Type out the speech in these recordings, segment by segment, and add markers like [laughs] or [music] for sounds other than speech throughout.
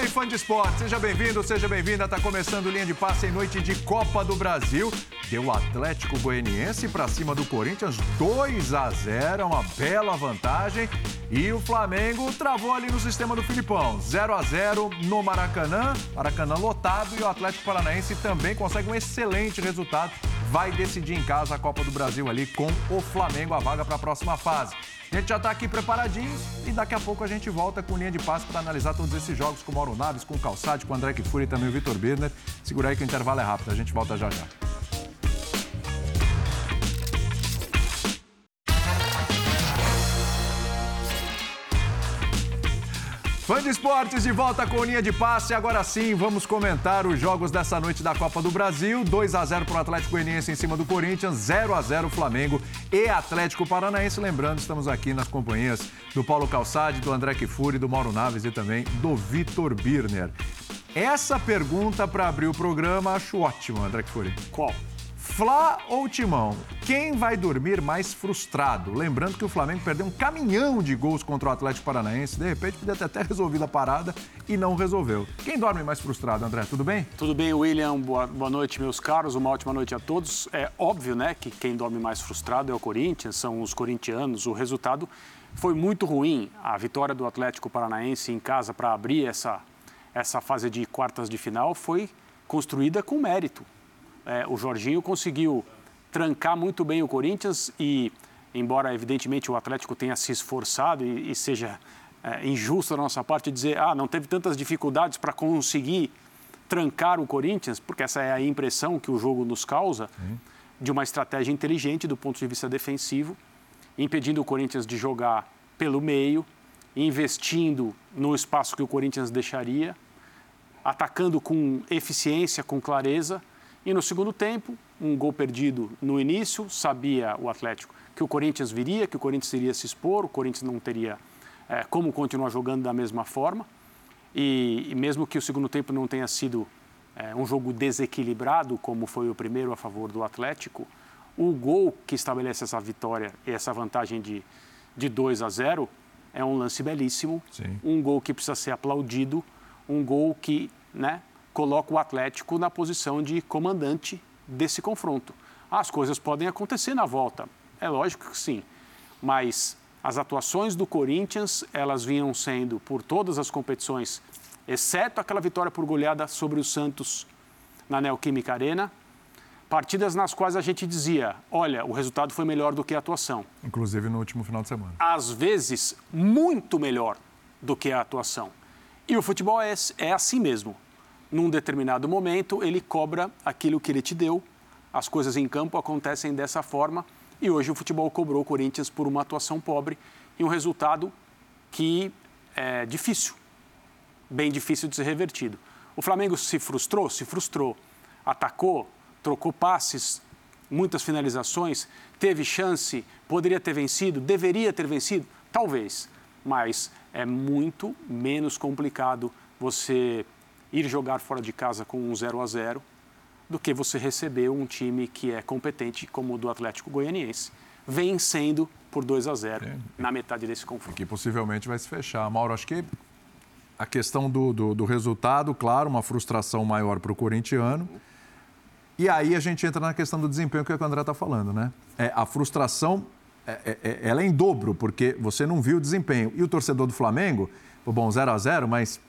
bem, fã de esporte? Seja bem-vindo, seja bem-vinda. Está começando linha de passe em noite de Copa do Brasil. Deu o Atlético Goianiense para cima do Corinthians 2 a 0, uma bela vantagem. E o Flamengo travou ali no sistema do Filipão, 0 a 0 no Maracanã, Maracanã lotado e o Atlético Paranaense também consegue um excelente resultado. Vai decidir em casa a Copa do Brasil ali com o Flamengo a vaga para a próxima fase. A gente já está aqui preparadinho e daqui a pouco a gente volta com linha de passe para analisar todos esses jogos com o Mauro Naves, com o Calçade, com o André Kifuri e também o Vitor Birner. Segura aí que o intervalo é rápido, a gente volta já já. Fã de esportes de volta com linha de passe. Agora sim, vamos comentar os jogos dessa noite da Copa do Brasil. 2 a 0 para o Atlético Goianiense em cima do Corinthians, 0 a 0 Flamengo e Atlético Paranaense. Lembrando, estamos aqui nas companhias do Paulo Calçade, do André Kifuri, do Mauro Naves e também do Vitor Birner. Essa pergunta para abrir o programa acho ótima, André Kifuri. Qual? Fla ou Timão? Quem vai dormir mais frustrado? Lembrando que o Flamengo perdeu um caminhão de gols contra o Atlético Paranaense. De repente, podia ter até resolvido a parada e não resolveu. Quem dorme mais frustrado, André? Tudo bem? Tudo bem, William. Boa, boa noite, meus caros. Uma ótima noite a todos. É óbvio, né, que quem dorme mais frustrado é o Corinthians, são os corintianos. O resultado foi muito ruim. A vitória do Atlético Paranaense em casa para abrir essa, essa fase de quartas de final foi construída com mérito é, o Jorginho conseguiu trancar muito bem o Corinthians e, embora evidentemente o Atlético tenha se esforçado e, e seja é, injusto da nossa parte dizer, ah, não teve tantas dificuldades para conseguir trancar o Corinthians, porque essa é a impressão que o jogo nos causa, de uma estratégia inteligente do ponto de vista defensivo, impedindo o Corinthians de jogar pelo meio, investindo no espaço que o Corinthians deixaria, atacando com eficiência, com clareza e no segundo tempo, um gol perdido no início, sabia o Atlético que o Corinthians viria, que o Corinthians iria se expor, o Corinthians não teria é, como continuar jogando da mesma forma. E, e, mesmo que o segundo tempo não tenha sido é, um jogo desequilibrado, como foi o primeiro a favor do Atlético, o gol que estabelece essa vitória e essa vantagem de, de 2 a 0 é um lance belíssimo, Sim. um gol que precisa ser aplaudido, um gol que né, coloca o Atlético na posição de comandante desse confronto. As coisas podem acontecer na volta, é lógico que sim, mas as atuações do Corinthians, elas vinham sendo por todas as competições, exceto aquela vitória por goleada sobre o Santos na Neoquímica Arena, partidas nas quais a gente dizia, olha, o resultado foi melhor do que a atuação. Inclusive no último final de semana. Às vezes, muito melhor do que a atuação. E o futebol é, é assim mesmo num determinado momento, ele cobra aquilo que ele te deu. As coisas em campo acontecem dessa forma. E hoje o futebol cobrou o Corinthians por uma atuação pobre e um resultado que é difícil, bem difícil de ser revertido. O Flamengo se frustrou? Se frustrou. Atacou, trocou passes, muitas finalizações, teve chance, poderia ter vencido, deveria ter vencido? Talvez, mas é muito menos complicado você ir jogar fora de casa com um 0 a 0 do que você receber um time que é competente como o do Atlético Goianiense, vencendo por 2 a 0 é. na metade desse confronto. Que possivelmente vai se fechar. Mauro, acho que a questão do, do, do resultado, claro, uma frustração maior para o corintiano. E aí a gente entra na questão do desempenho que o André está falando, né? É, a frustração, é, é, é, ela é em dobro, porque você não viu o desempenho. E o torcedor do Flamengo, bom, 0 a 0 mas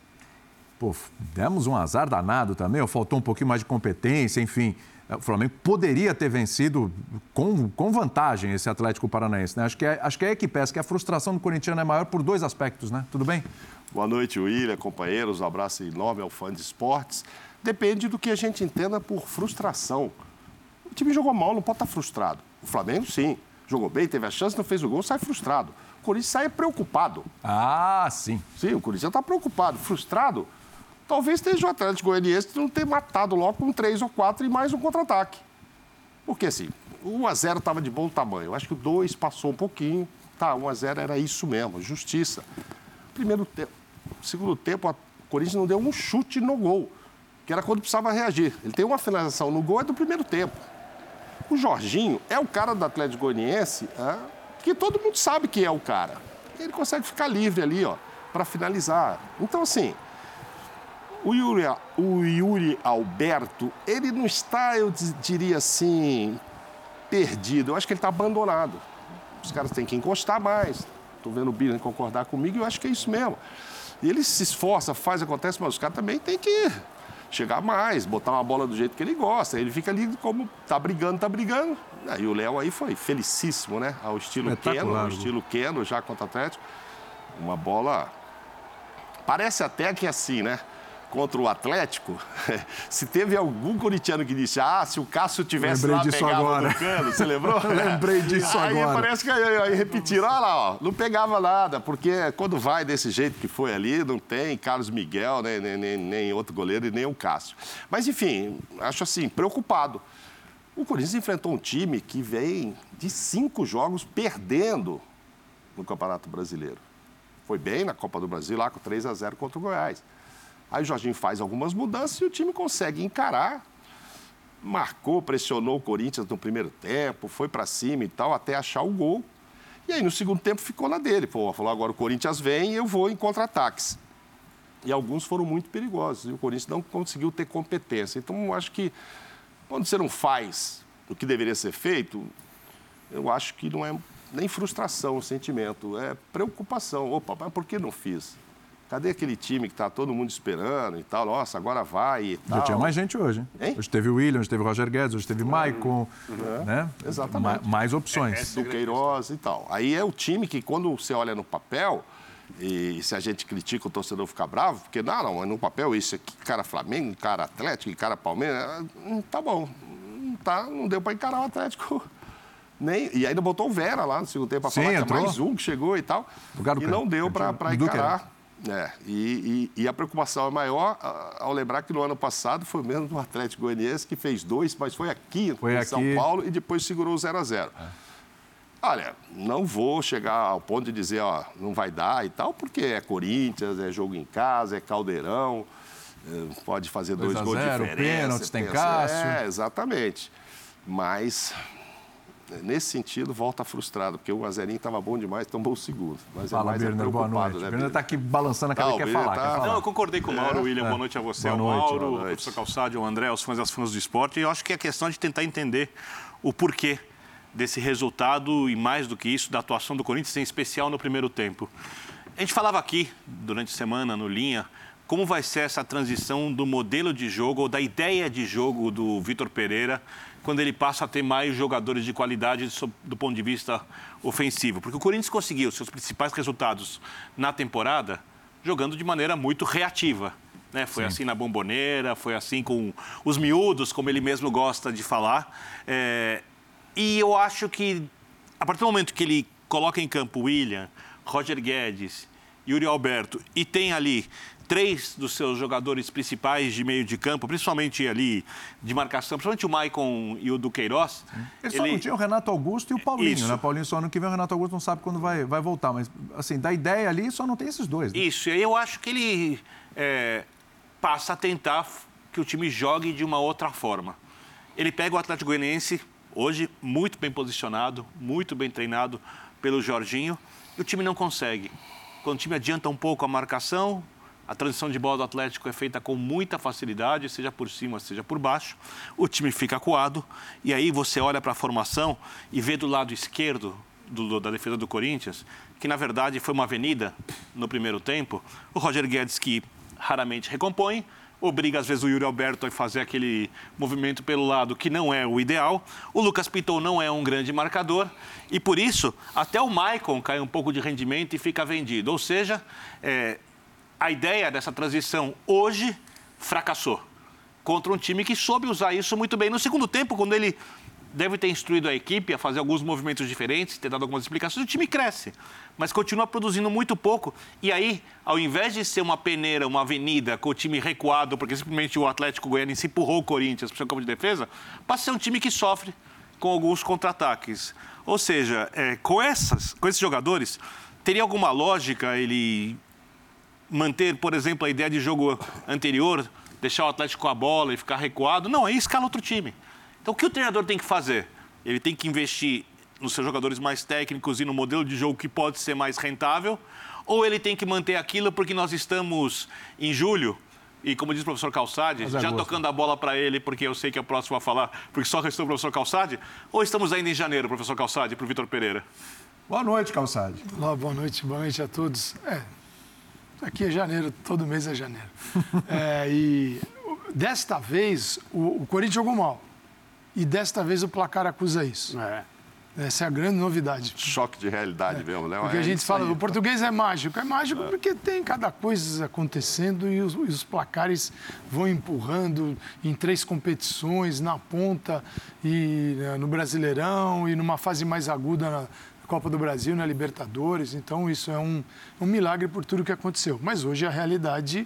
pô, demos um azar danado também, ou faltou um pouquinho mais de competência, enfim. O Flamengo poderia ter vencido com, com vantagem esse Atlético Paranaense, né? Acho que, é, acho que é que pesa, que a frustração do corintiano é maior por dois aspectos, né? Tudo bem? Boa noite, William, companheiros. Um abraço enorme ao fã de esportes. Depende do que a gente entenda por frustração. O time jogou mal, não pode estar frustrado. O Flamengo, sim. Jogou bem, teve a chance, não fez o gol, sai frustrado. O Corinthians sai preocupado. Ah, sim. Sim, o Corinthians está preocupado. Frustrado, Talvez esteja o Atlético Goianiense não ter matado logo com três ou quatro e mais um contra-ataque. Porque assim, o 1x0 estava de bom tamanho. Eu acho que o 2 passou um pouquinho. Tá, 1x0 era isso mesmo, justiça. Primeiro tempo. Segundo tempo, o Corinthians não deu um chute no gol, que era quando precisava reagir. Ele tem uma finalização no gol, é do primeiro tempo. O Jorginho é o cara do Atlético Goianiense é, que todo mundo sabe que é o cara. Ele consegue ficar livre ali, ó, para finalizar. Então, assim, O Yuri, o Yuri Alberto, ele não está, eu diria assim, perdido. Eu acho que ele está abandonado. Os caras têm que encostar mais. Estou vendo o Billy concordar comigo e eu acho que é isso mesmo. E ele se esforça, faz, acontece, mas os caras também têm que chegar mais, botar uma bola do jeito que ele gosta. Ele fica ali como tá brigando, tá brigando. Aí o Léo aí foi felicíssimo, né? Ao estilo Keno, ao estilo Keno, já contra o Atlético. Uma bola. Parece até que é assim, né? Contra o Atlético, [laughs] se teve algum corintiano que disse, ah, se o Cássio tivesse Lembrei lá, disso agora. no cano, você lembrou? [laughs] Lembrei disso aí agora. parece que aí, aí repetiram, olha lá, ó, não pegava nada, porque quando vai desse jeito que foi ali, não tem Carlos Miguel, né, nem, nem, nem outro goleiro e nem o Cássio. Mas, enfim, acho assim, preocupado. O Corinthians enfrentou um time que vem de cinco jogos perdendo no Campeonato Brasileiro. Foi bem na Copa do Brasil, lá com 3 a 0 contra o Goiás. Aí o Jorginho faz algumas mudanças e o time consegue encarar. Marcou, pressionou o Corinthians no primeiro tempo, foi para cima e tal, até achar o gol. E aí no segundo tempo ficou na dele. Pô, falou, agora o Corinthians vem e eu vou em contra-ataques. E alguns foram muito perigosos. E o Corinthians não conseguiu ter competência. Então, eu acho que quando você não faz o que deveria ser feito, eu acho que não é nem frustração o sentimento, é preocupação. Opa, mas por que não fiz? Cadê aquele time que está todo mundo esperando e tal? Nossa, agora vai e tal. Já tinha mais gente hoje. Hein? Hoje teve o William, hoje teve o Roger Guedes, hoje teve o Maicon, uhum. né? Exatamente. Ma mais opções. É, é do Queiroz e tal. Aí é o time que, quando você olha no papel, e se a gente critica, o torcedor fica bravo, porque não, não, no papel isso aqui, cara Flamengo, cara Atlético, cara Palmeiras, hum, tá bom. Não, tá, não deu para encarar o Atlético. [laughs] Nem, e ainda botou o Vera lá no segundo tempo para falar que é mais um que chegou e tal. E não deu para encarar. É, e, e, e, a preocupação é maior ao lembrar que no ano passado foi mesmo do Atlético Goianiense que fez dois, mas foi aqui foi em aqui. São Paulo e depois segurou o 0 a 0 é. Olha, não vou chegar ao ponto de dizer, ó, não vai dar e tal, porque é Corinthians, é jogo em casa, é caldeirão, é, pode fazer dois, gols de diferença. Pênaltis, tem Cássio. É, exatamente. Mas nesse sentido, volta frustrado, porque o Azerinho estava bom demais, tomou o segundo. Mas Fala, é mais Birner, boa noite. Né, Birner está aqui balançando a cara, tá, quer, falar, tá... quer falar. Não, eu concordei com o Mauro, é, William. É. Boa noite a você, boa ao noite, Mauro, ao professor Calçado, ao André, aos fãs das fãs do esporte. E eu acho que é questão de tentar entender o porquê desse resultado e, mais do que isso, da atuação do Corinthians, em especial no primeiro tempo. A gente falava aqui, durante a semana, no Linha, como vai ser essa transição do modelo de jogo ou da ideia de jogo do Vitor Pereira quando ele passa a ter mais jogadores de qualidade do ponto de vista ofensivo. Porque o Corinthians conseguiu seus principais resultados na temporada jogando de maneira muito reativa. Né? Foi Sim. assim na bomboneira, foi assim com os miúdos, como ele mesmo gosta de falar. É... E eu acho que, a partir do momento que ele coloca em campo William, Roger Guedes, Yuri Alberto e tem ali três dos seus jogadores principais de meio de campo, principalmente ali de marcação, principalmente o Maicon e o Duqueiroz. Ele só não tinha o Renato Augusto e o Paulinho, Isso. né? Paulinho só ano que vem o Renato Augusto não sabe quando vai, vai voltar, mas assim, da ideia ali só não tem esses dois. Né? Isso, e aí eu acho que ele é, passa a tentar que o time jogue de uma outra forma. Ele pega o Atlético Goianiense, hoje muito bem posicionado, muito bem treinado pelo Jorginho, e o time não consegue. Quando o time adianta um pouco a marcação, a transição de bola do Atlético é feita com muita facilidade, seja por cima, seja por baixo. O time fica acuado e aí você olha para a formação e vê do lado esquerdo do, da defesa do Corinthians, que na verdade foi uma avenida no primeiro tempo. O Roger Guedes, que raramente recompõe, obriga às vezes o Yuri Alberto a fazer aquele movimento pelo lado que não é o ideal. O Lucas Piton não é um grande marcador e por isso até o Maicon cai um pouco de rendimento e fica vendido. Ou seja, é, a ideia dessa transição hoje fracassou contra um time que soube usar isso muito bem. No segundo tempo, quando ele deve ter instruído a equipe a fazer alguns movimentos diferentes, ter dado algumas explicações, o time cresce, mas continua produzindo muito pouco. E aí, ao invés de ser uma peneira, uma avenida com o time recuado, porque simplesmente o Atlético Goianiense empurrou o Corinthians para o seu campo de defesa, passa a ser um time que sofre com alguns contra-ataques. Ou seja, é, com, essas, com esses jogadores, teria alguma lógica ele manter, por exemplo, a ideia de jogo anterior, deixar o Atlético com a bola e ficar recuado. Não, aí escala outro time. Então, o que o treinador tem que fazer? Ele tem que investir nos seus jogadores mais técnicos e no modelo de jogo que pode ser mais rentável, ou ele tem que manter aquilo porque nós estamos em julho, E como diz o professor Calçade, já gosto. tocando a bola para ele, porque eu sei que é o próximo a falar, porque só restou o professor Calçade, ou estamos ainda em janeiro, professor Calçade, para o Vitor Pereira? Boa noite, Calçade. Olá, boa noite, boa noite a todos. É, aqui é janeiro, todo mês é janeiro. [laughs] é, e desta vez, o, o Corinthians jogou mal. E desta vez o placar acusa isso. É. Essa é a grande novidade. Choque de realidade é. mesmo, né? Porque a é gente fala, aí, o português é mágico. É mágico é. porque tem cada coisa acontecendo e os, e os, placares vão empurrando em três competições, na ponta, e né, no Brasileirão, e numa fase mais aguda na Copa do Brasil, na Libertadores. Então, isso é um, um milagre por tudo que aconteceu. Mas hoje a realidade,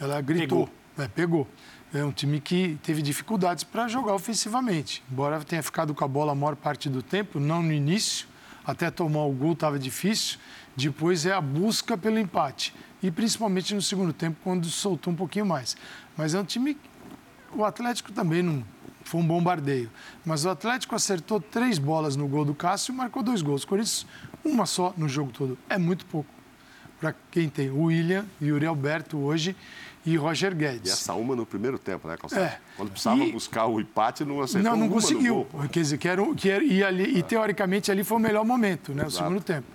ela gritou. Pegou. É, pegou. É um time que teve dificuldades para jogar ofensivamente. Embora tenha ficado com a bola a maior parte do tempo, não no início, até tomar o gol estava difícil. Depois é a busca pelo empate. E principalmente no segundo tempo, quando soltou um pouquinho mais. Mas é um time. O Atlético também não foi um bombardeio. Mas o Atlético acertou três bolas no gol do Cássio e marcou dois gols. Corinthians, uma só no jogo todo. É muito pouco. Para quem tem o William e o Yuri Alberto hoje e Roger Guedes. E essa uma no primeiro tempo, né, Calçado? É. Quando precisava e... buscar o empate, não acertou Não, não conseguiu. Quer dizer, que era, que era, e, ali, e teoricamente ali foi o melhor momento, né, o segundo tempo.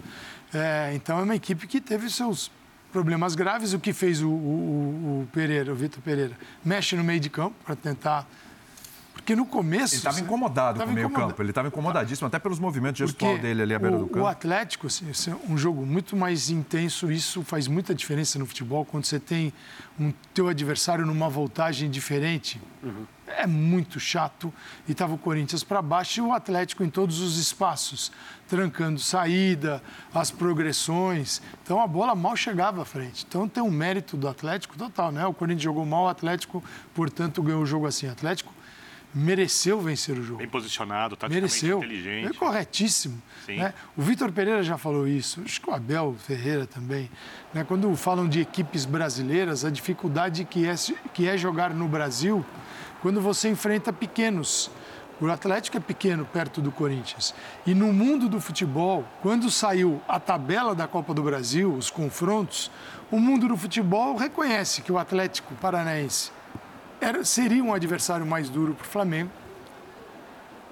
É, então é uma equipe que teve seus problemas graves. O que fez o, o, o Pereira, o Vitor Pereira, mexe no meio de campo para tentar porque no começo. Ele estava incomodado com o meio-campo. Ele estava incomodadíssimo, até pelos movimentos gestual dele ali à beira o, do campo. O Atlético, assim, é um jogo muito mais intenso. Isso faz muita diferença no futebol. Quando você tem um teu adversário numa voltagem diferente, uhum. é muito chato. E estava o Corinthians para baixo e o Atlético em todos os espaços, trancando saída, as progressões. Então a bola mal chegava à frente. Então tem um mérito do Atlético total, né? O Corinthians jogou mal, o Atlético, portanto, ganhou o jogo assim. O Atlético mereceu vencer o jogo. Bem posicionado, taticamente mereceu. inteligente. É corretíssimo. Né? O Vitor Pereira já falou isso, acho que o Abel Ferreira também. Né? Quando falam de equipes brasileiras, a dificuldade que é, que é jogar no Brasil quando você enfrenta pequenos. O Atlético é pequeno perto do Corinthians. E no mundo do futebol, quando saiu a tabela da Copa do Brasil, os confrontos, o mundo do futebol reconhece que o Atlético Paranaense era, seria um adversário mais duro para o Flamengo.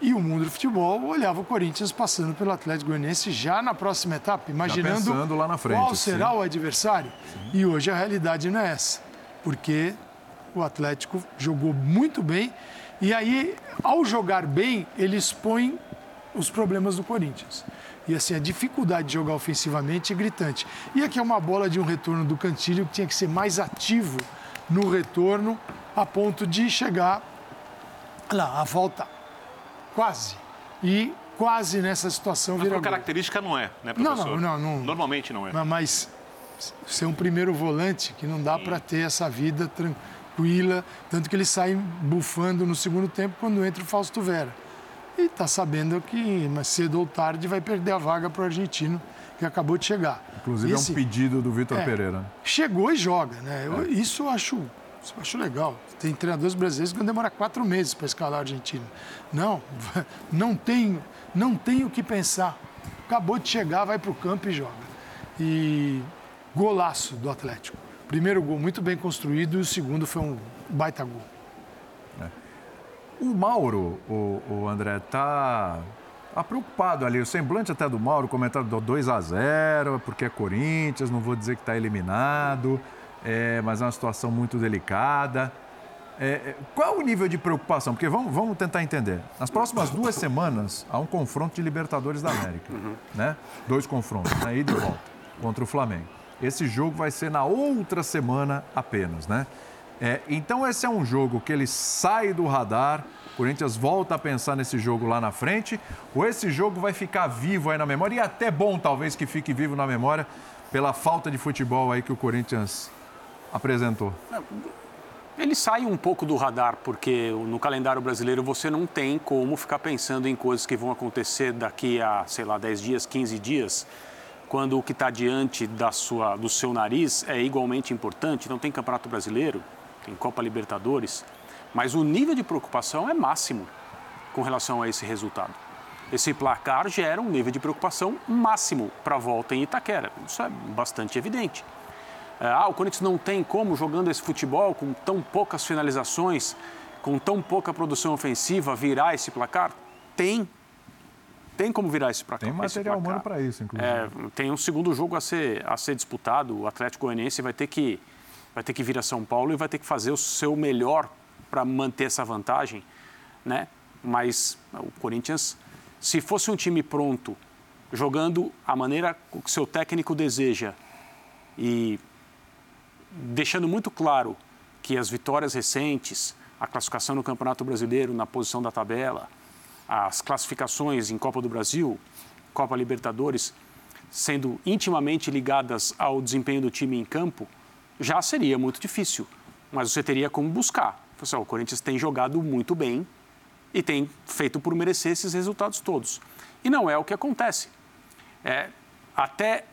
E o mundo do futebol olhava o Corinthians passando pelo Atlético Goianiense já na próxima etapa, imaginando frente, qual será sim. o adversário. Sim. E hoje a realidade não é essa, porque o Atlético jogou muito bem e aí, ao jogar bem, ele expõe os problemas do Corinthians. E assim, a dificuldade de jogar ofensivamente é gritante. E aqui é uma bola de um retorno do Cantilho que tinha que ser mais ativo no retorno a ponto de chegar lá, a volta. Quase. E quase nessa situação mas vira. Mas característica não é, né, professor? Não, não, não, não. Normalmente não é. Mas ser um primeiro volante que não dá para ter essa vida tranquila, tanto que ele sai bufando no segundo tempo quando entra o Fausto Vera. E está sabendo que mais cedo ou tarde vai perder a vaga para o argentino que acabou de chegar. Inclusive Esse, é um pedido do Vitor é, Pereira. Chegou e joga, né? Eu, é. Isso eu acho isso eu acho legal. Tem treinadores brasileiros que vão demorar quatro meses para escalar a Argentina. Não, [laughs] não tem, não tem o que pensar. Acabou de chegar, vai para o campo e joga. E golaço do Atlético. Primeiro gol muito bem construído e o segundo foi um baita gol. É. O Mauro, o, o André, tá, tá preocupado ali. O semblante até do Mauro, comentário do 2 a 0 porque é Corinthians, não vou dizer que está eliminado é, mas é uma situação muito delicada. É, é, qual é o nível de preocupação? Porque vamos, vamos tentar entender. Nas próximas duas semanas, há um confronto de Libertadores da América. Uhum. Né? Dois confrontos, né? ida e volta, contra o Flamengo. Esse jogo vai ser na outra semana apenas, né? É, então, esse é um jogo que ele sai do radar, o Corinthians volta a pensar nesse jogo lá na frente, ou esse jogo vai ficar vivo aí na memória, e até bom talvez que fique vivo na memória, pela falta de futebol aí que o Corinthians apresentou? Ele sai um pouco do radar, porque no calendário brasileiro você não tem como ficar pensando em coisas que vão acontecer daqui a, sei lá, 10 dias, 15 dias, quando o que está diante da sua, do seu nariz é igualmente importante. Não tem Campeonato Brasileiro, tem Copa Libertadores, mas o nível de preocupação é máximo com relação a esse resultado. Esse placar gera um nível de preocupação máximo para a volta em Itaquera. Isso é bastante evidente. É, ah, o Corinthians não tem como, jogando esse futebol, com tão poucas finalizações, com tão pouca produção ofensiva, virar esse placar? Tem. Tem como virar esse placar. Tem material humano para isso, inclusive. É, tem um segundo jogo a ser, a ser disputado. O Atlético Goianiense vai ter, que, vai ter que vir a São Paulo e vai ter que fazer o seu melhor para manter essa vantagem. Né? Mas o Corinthians, se fosse um time pronto, jogando a maneira que seu técnico deseja e deixando muito claro que as vitórias recentes, a classificação no Campeonato Brasileiro na posição da tabela, as classificações em Copa do Brasil, Copa Libertadores, sendo intimamente ligadas ao desempenho do time em campo, já seria muito difícil. Mas você teria como buscar. O Corinthians tem jogado muito bem e tem feito por merecer esses resultados todos. E não é o que acontece. É, até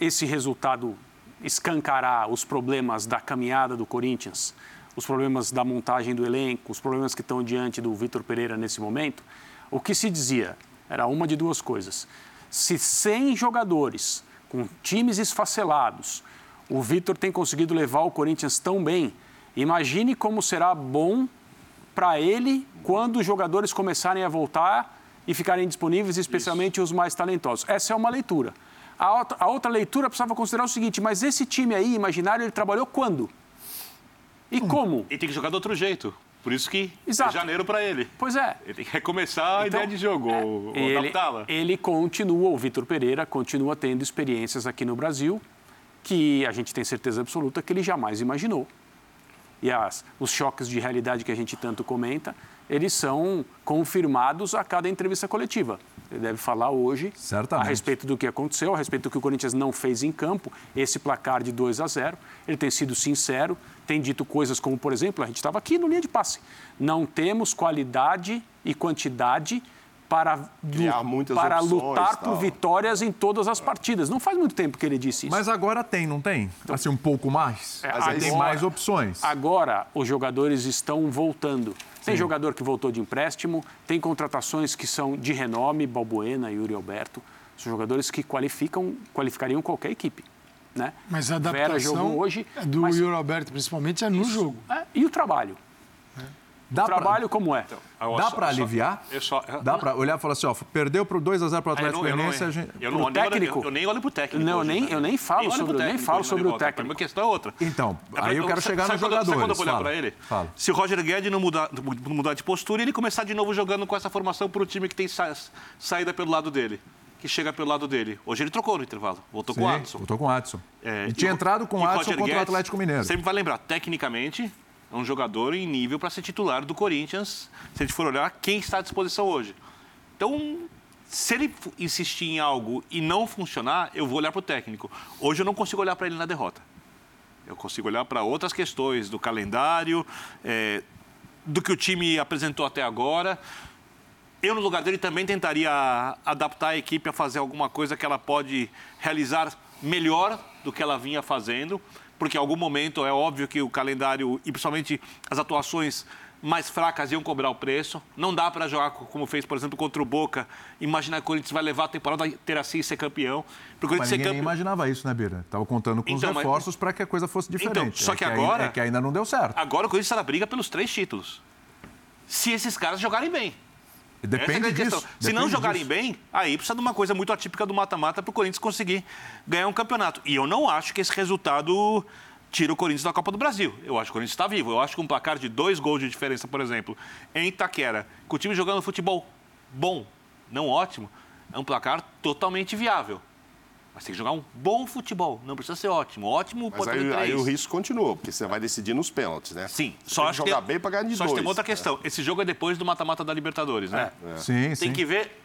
esse resultado escancarar os problemas da caminhada do Corinthians, os problemas da montagem do elenco, os problemas que estão diante do Vitor Pereira nesse momento, o que se dizia era uma de duas coisas. Se 100 jogadores com times esfacelados, o Vitor tem conseguido levar o Corinthians tão bem, imagine como será bom para ele quando os jogadores começarem a voltar e ficarem disponíveis, especialmente Isso. os mais talentosos. Essa é uma leitura. A outra, a outra leitura precisava considerar o seguinte: mas esse time aí, imaginário, ele trabalhou quando? E hum. como? E tem que jogar do outro jeito. Por isso que Exato. é janeiro para ele. Pois é. Ele tem que recomeçar a então, ideia de jogo, é, ou, ele, adaptá-la. Ele continua, o Vitor Pereira continua tendo experiências aqui no Brasil que a gente tem certeza absoluta que ele jamais imaginou. E as, os choques de realidade que a gente tanto comenta, eles são confirmados a cada entrevista coletiva. Ele deve falar hoje Certamente. a respeito do que aconteceu, a respeito do que o Corinthians não fez em campo, esse placar de 2 a 0. Ele tem sido sincero, tem dito coisas como, por exemplo, a gente estava aqui no linha de passe. Não temos qualidade e quantidade para, para opções, lutar tal. por vitórias em todas as partidas. Não faz muito tempo que ele disse isso. Mas agora tem, não tem? Então, assim, um pouco mais? É, agora, tem mais opções. Agora, os jogadores estão voltando. Tem jogador que voltou de empréstimo, tem contratações que são de renome, Balbuena, Yuri Alberto. São jogadores que qualificam, qualificariam qualquer equipe. Né? Mas a adaptação Vera jogou hoje, do mas... Yuri Alberto, principalmente, é no Isso. jogo. É, e o trabalho? Dá o trabalho pra... como é? Então, dá para aliviar? Só, eu só, dá para olhar e falar assim, ó, perdeu por 2 a 0 para o Atlético Goianiense, a gente... Eu não, técnico? Eu, eu, nem olho para o técnico. Não, hoje, nem, eu nem falo nem sobre, nem falo sobre o técnico. A questão é outra. Então, aí eu quero chegar nos jogadores. Sabe quando eu vou olhar para ele? Fala. Se o Roger Guedes não mudar, mudar de postura e ele começar de novo jogando com essa formação para o time que tem sa saída pelo lado dele que chega pelo lado dele. Hoje ele trocou no intervalo. Voltou Sim, com o Adson. Voltou com o Adson. É, e tinha entrado com o Adson contra Guedes, o Atlético Mineiro. Sempre vai lembrar, tecnicamente, é um jogador em nível para ser titular do Corinthians, se a gente for olhar quem está à disposição hoje. Então, se ele insistir em algo e não funcionar, eu vou olhar para o técnico. Hoje eu não consigo olhar para ele na derrota. Eu consigo olhar para outras questões do calendário, é, do que o time apresentou até agora. Eu, no lugar dele, também tentaria adaptar a equipe a fazer alguma coisa que ela pode realizar melhor do que ela vinha fazendo porque em algum momento é óbvio que o calendário e principalmente as atuações mais fracas iam cobrar o preço. Não dá para jogar como fez, por exemplo, contra o Boca. Imaginar que o Corinthians vai levar a temporada ter assim e ser campeão. Campe... imaginava isso, né, Bira? Estava contando com então, os reforços mas... para que a coisa fosse então, diferente. Então, só que, é que agora... é que ainda não deu certo. Agora o Corinthians está na briga pelos três títulos. Se esses caras jogarem bem. Depende é disso. Se Depende não jogarem disso. bem, aí precisa de uma coisa muito atípica do mata-mata para o Corinthians conseguir ganhar um campeonato. E eu não acho que esse resultado tira o Corinthians da Copa do Brasil. Eu acho que o Corinthians está vivo. Eu acho que um placar de dois gols de diferença, por exemplo, em Itaquera, com o time jogando futebol bom, não ótimo, é um placar totalmente viável. Mas tem que jogar um bom futebol, não precisa ser ótimo. Ótimo Mas aí, aí o risco continua, porque você vai decidir nos pênaltis, né? Sim, você só tem que jogar tem, bem para ganhar de só dois. Só tem outra questão. É. Esse jogo é depois do mata-mata da Libertadores, né? É. é. Sim, tem sim. que ver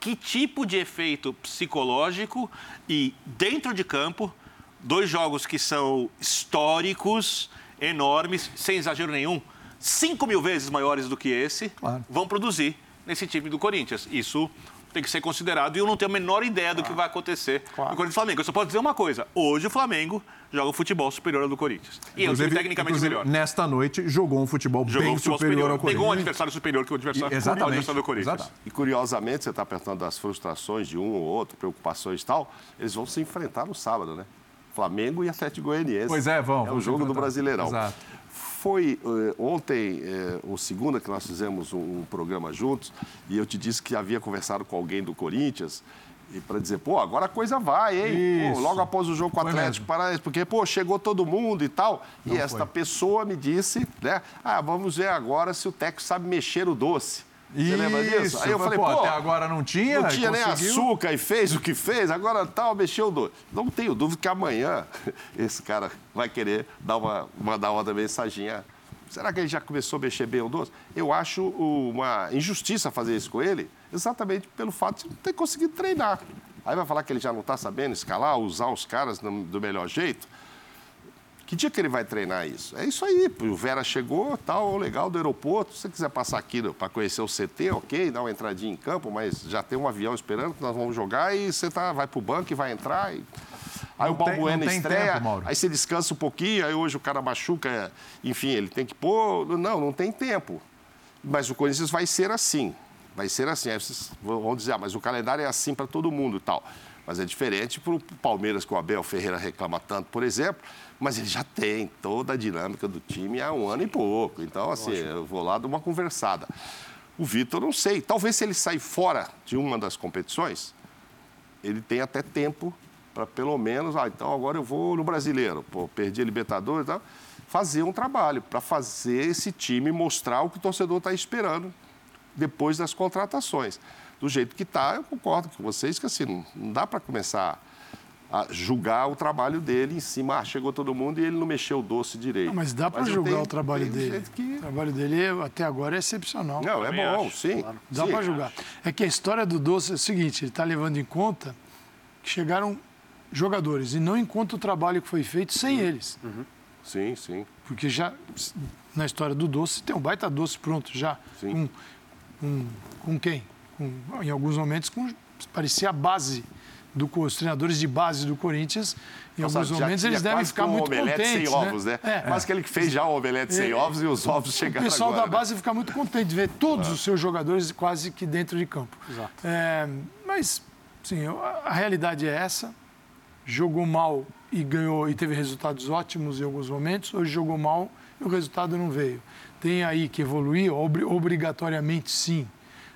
que tipo de efeito psicológico e dentro de campo, dois jogos que são históricos, enormes, sem exagero nenhum, cinco mil vezes maiores do que esse, claro. vão produzir nesse time do Corinthians. Isso tem que ser considerado e eu não tenho a menor ideia do que vai acontecer claro. no Corinthians Flamengo. Eu só posso dizer uma coisa: hoje o Flamengo joga um futebol superior ao do Corinthians. E é um time tecnicamente melhor. Nesta noite jogou um futebol jogou bem um futebol superior, superior, ao Corinthians. Pegou um adversário superior que o adversário, Exatamente. adversário do Corinthians. Exatamente. E curiosamente, você está perguntando das frustrações de um ou outro, preocupações e tal, eles vão se enfrentar no sábado, né? Flamengo e Atlético Goianiense. Pois é, vamos. É o jogo do Brasileirão. Exato. Foi eh, ontem, eh, ou segunda, que nós fizemos um, programa juntos, e eu te disse que havia conversado com alguém do Corinthians, e para dizer, pô, agora a coisa vai, hein? Pô, logo após o jogo com o Atlético. Paranaense, porque, pô, chegou todo mundo e tal. e esta foi. pessoa me disse, né? Ah, vamos ver agora se o Teco sabe mexer o doce. Você lembra disso? Isso. Aí eu falei, pô, até agora não tinha. não tinha nem conseguiu. açúcar e fez o que fez, agora tal, mexeu o doce. Não tenho dúvida que amanhã [laughs] esse cara vai querer dar uma, mandar uma mensaginha. Será que ele já começou a mexer bem o doce? Eu acho uma injustiça fazer isso com ele, exatamente pelo fato de não ter conseguido treinar. Aí vai falar que ele já não está sabendo escalar, usar os caras do melhor jeito. Que dia que ele vai treinar isso? É isso aí. O Vera chegou, tal, legal do aeroporto. Se você quiser passar aqui para conhecer o CT, ok, dar uma entradinha em campo, mas já tem um avião esperando que nós vamos jogar e você tá, vai pro banco e vai entrar. E... Aí Não o Balbuena tem estreia, tempo, aí você descansa um pouquinho, aí hoje o cara machuca, enfim, ele tem que pôr. Não, não tem tempo. Mas o Corinthians vai ser assim. Vai ser assim. Aí vocês vão dizer, ah, mas o calendário é assim para todo mundo e tal. Mas é diferente para o Palmeiras, que o Abel Ferreira reclama tanto, por exemplo. Mas ele já tem toda a dinâmica do time há um ano e pouco. Então, assim, eu vou lá dar uma conversada. O Vitor, não sei. Talvez se ele sair fora de uma das competições, ele tem até tempo para pelo menos, ah, então agora eu vou no brasileiro, pô, perdi a Libertadores e tal, fazer um trabalho para fazer esse time mostrar o que o torcedor está esperando depois das contratações. Do jeito que está, eu concordo com vocês que assim, não- dá para começar julgar o trabalho dele em cima, ah, chegou todo mundo e ele não mexeu o doce direito. Não, mas dá para julgar tenho- o trabalho dele. que- O trabalho dele é- até agora é excepcional. Não, é bom, acho, sim. Dá sim. para julgar. É que a história do Doce é o seguinte: ele está levando em conta que chegaram jogadores e não em conta o trabalho que foi feito sem eles. Sim, sim. Porque já na história do Doce tem um baita doce pronto já. Sim. Com, com, com quem? Com, em alguns momentos com, parecia a base do os treinadores de base do Corinthians. Em Nossa, alguns momentos eles devem ficar muito omelete contentes. sem ovos, né? É. Quase que ele fez já o omelete sem É. ovos e os ovos O chegaram pessoal agora, da né? base fica muito contente de ver todos os seus jogadores quase que dentro de campo. Exato. É, mas, sim, a realidade é essa. Jogou mal e ganhou e teve resultados ótimos em alguns momentos. Hoje jogou mal e o resultado não veio. Tem aí que evoluir, obri- obrigatoriamente sim.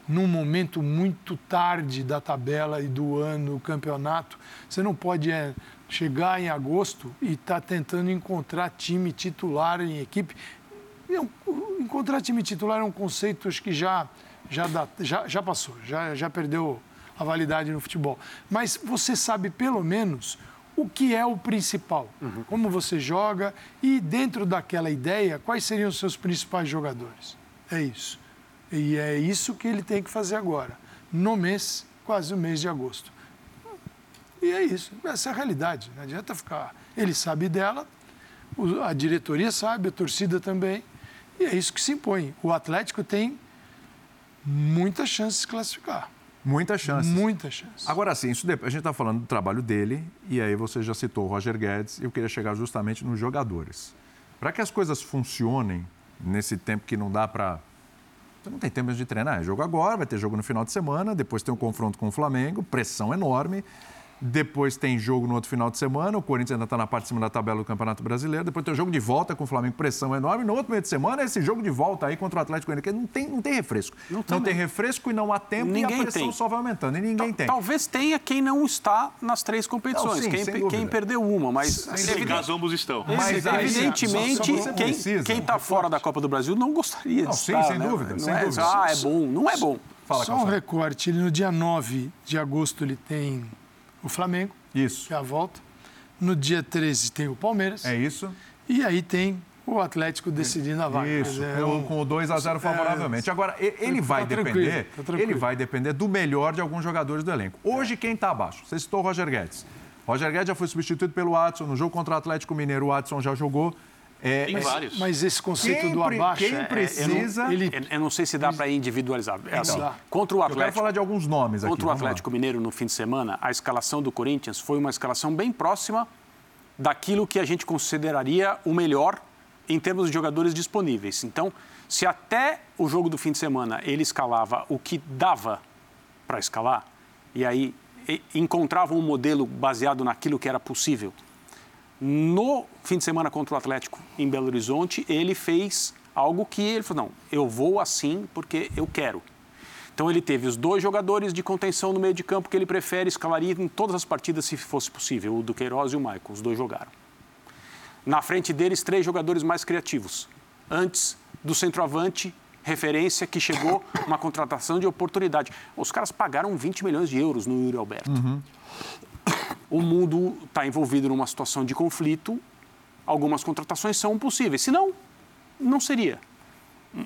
Num momento muito tarde da tabela e do ano, do campeonato, você não pode é, chegar em agosto e estar tentando encontrar time titular em equipe. É Encontrar time titular é um conceito acho que já, já, dá- já, já passou, já, já perdeu a validade no futebol. Mas você sabe pelo menos o que é o principal, como você joga e dentro daquela ideia, quais seriam os seus principais jogadores. É isso. E é isso que ele tem que fazer agora, no mês, quase o mês de agosto. E é isso, essa é a realidade. Não adianta ficar. Ele sabe dela, a diretoria sabe, a torcida também, e é isso que se impõe. O Atlético tem muita chance de se classificar. Muita chance. Muita chance. Agora sim, isso dep- a gente está falando do trabalho dele, e aí você já citou o Roger Guedes, e eu queria chegar justamente nos jogadores. Para que as coisas funcionem nesse tempo que não dá para. Você não tem tempo de treinar. É jogo agora, vai ter jogo no final de semana, depois tem um confronto com o Flamengo, pressão enorme. Depois tem jogo no outro final de semana, o Corinthians ainda está na parte de cima da tabela do Campeonato Brasileiro. Depois tem o jogo de volta com o Flamengo, pressão enorme. No outro meio de semana, esse jogo de volta aí contra o Atlético Goianiense, que não tem, não tem refresco. Não tem tem refresco e não há tempo Ninguém e a pressão tem. só vai aumentando. E ninguém tem. Talvez tenha quem não está nas três competições, Não, sim, quem, quem perdeu uma, mas Sem Nesse evidente- caso, ambos estão. Mas aí, evidentemente, só- só quem está fora da Copa do Brasil não gostaria Não, de sim, estar, sem né? dúvida, Não sem é, dúvida. Ah, é bom. Não é bom. Fala, Só um recorte, ele no dia 9 de agosto ele tem o Flamengo, Isso. que é a volta. No dia 13 tem o Palmeiras. É isso. E aí tem o Atlético decidindo a vaga. Isso, é com, com o 2 a 0 favoravelmente. Agora, ele vai depender, tá ele vai depender do melhor de alguns jogadores do elenco. Hoje quem está abaixo? Você citou o Roger Guedes. Roger Guedes já foi substituído pelo Watson no jogo contra o Atlético Mineiro. O Watson já jogou. É, Tem vários. Mas esse conceito Quem do abaixo. quem é- precisa- Eu não, ele- eu- eu não sei se dá para individualizar. É assim, dá. contra o eu quero Atlético, falar de alguns nomes aqui. contra o. Atlético Mineiro no fim de semana, a escalação do Corinthians foi uma escalação bem próxima daquilo que a gente consideraria o melhor em termos de jogadores disponíveis. Então, se até o jogo do fim de semana ele escalava o que dava para escalar, e aí encontrava um modelo baseado naquilo que era possível, No fim de semana contra o Atlético em Belo Horizonte, ele fez algo que ele falou: não, eu vou assim porque eu quero. Então ele teve os dois jogadores de contenção no meio de campo que ele prefere, escalaria em todas as partidas se fosse possível, o Duqueiroz e o Maicon, os dois jogaram. Na frente deles, três jogadores mais criativos. Antes do centroavante, referência que chegou uma contratação de oportunidade. Os caras pagaram 20 milhões de euros no Yuri Alberto. Uhum. O mundo está envolvido numa situação de conflito, algumas contratações são possíveis, senão, não seria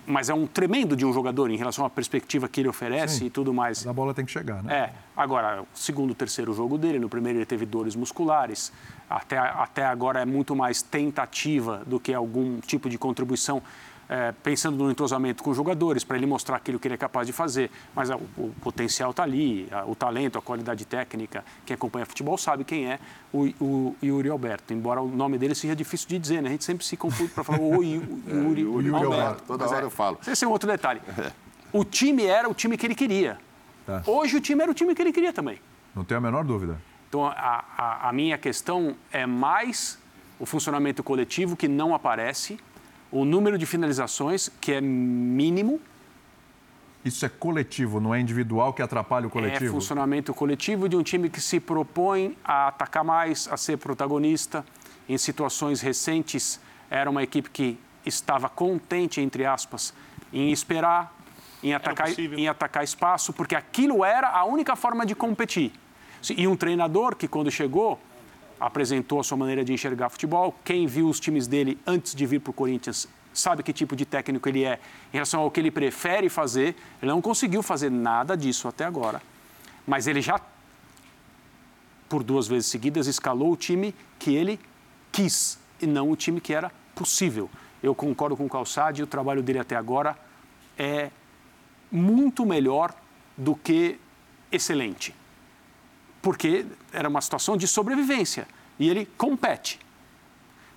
mas é um tremendo de um jogador em relação à perspectiva que ele oferece Sim, e tudo mais. A bola tem que chegar, né? É. Agora, segundo, terceiro jogo dele, no primeiro ele teve dores musculares. Até, até agora é muito mais tentativa do que algum tipo de contribuição é, pensando no entrosamento com os jogadores, para ele mostrar aquilo que ele é capaz de fazer. Mas a, o, potencial está ali, a, o talento, a qualidade técnica. Quem acompanha futebol sabe quem é o, o, Yuri Alberto. Embora o nome dele seja difícil de dizer, né? A gente sempre se confunde para falar [laughs] o Yuri, é, Yuri, Yuri Alberto. Alberto. Toda Mas hora é, eu falo. Esse é um outro detalhe. [laughs] O time era o time que ele queria. Tá. Hoje o time era o time que ele queria também. Não tenho a menor dúvida. Então, a, a, a minha questão é mais o funcionamento coletivo que não aparece o número de finalizações, que é mínimo. Isso é coletivo, não é individual que atrapalha o coletivo? É funcionamento coletivo de um time que se propõe a atacar mais, a ser protagonista. Em situações recentes, era uma equipe que estava contente, entre aspas, em esperar, em atacar, em atacar espaço, porque aquilo era a única forma de competir. E um treinador que, quando chegou, apresentou a sua maneira de enxergar futebol. Quem viu os times dele antes de vir para o Corinthians sabe que tipo de técnico ele é em relação ao que ele prefere fazer. Ele não conseguiu fazer nada disso até agora. Mas ele já, por duas vezes seguidas, escalou o time que ele quis e não o time que era possível. Eu concordo com o Calçade, o trabalho dele até agora é muito melhor do que excelente porque era uma situação de sobrevivência e ele compete.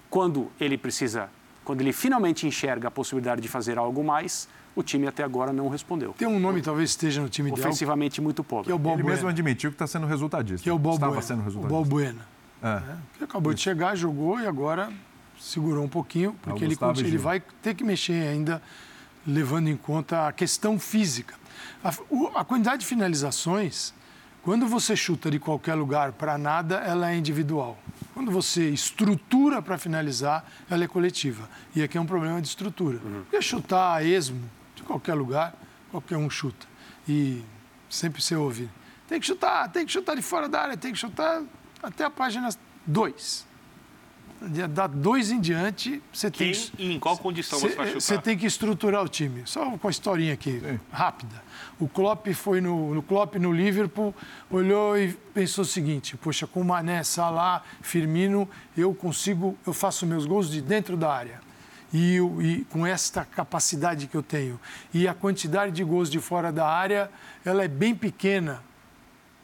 Quando ele precisa, quando ele finalmente enxerga a possibilidade de fazer algo mais, o time até agora não respondeu. Tem um nome talvez esteja no time dele. Ofensivamente ideal, muito pobre. Que é o Bob ele mesmo admitiu que está sendo resultadista. Que é o Bob Estava sendo resultadista. O Balbuena. É. É, que acabou Isso. de chegar, jogou e agora segurou um pouquinho, porque ele, ele vai ter que mexer ainda, levando em conta a questão física. A, o, a quantidade de finalizações quando você chuta de qualquer lugar para nada, ela é individual. Quando você estrutura para finalizar, ela é coletiva. E aqui é um problema de estrutura. Uhum. Porque chutar a esmo, de qualquer lugar, qualquer um chuta. E sempre você ouve, tem que chutar, tem que chutar de fora da área, tem que chutar até a página 2 da dois em diante, você Quem tem que. E em qual condição cê, você vai chutar? Você tem que estruturar o time. Só com a historinha aqui, Sim. rápida. O Klopp foi no, no Klopp no Liverpool, olhou e pensou o seguinte: poxa, com Mané, Salah, Firmino, eu consigo, eu faço meus gols de dentro da área. E, e, com esta capacidade que eu tenho e a quantidade de gols de fora da área, ela é bem pequena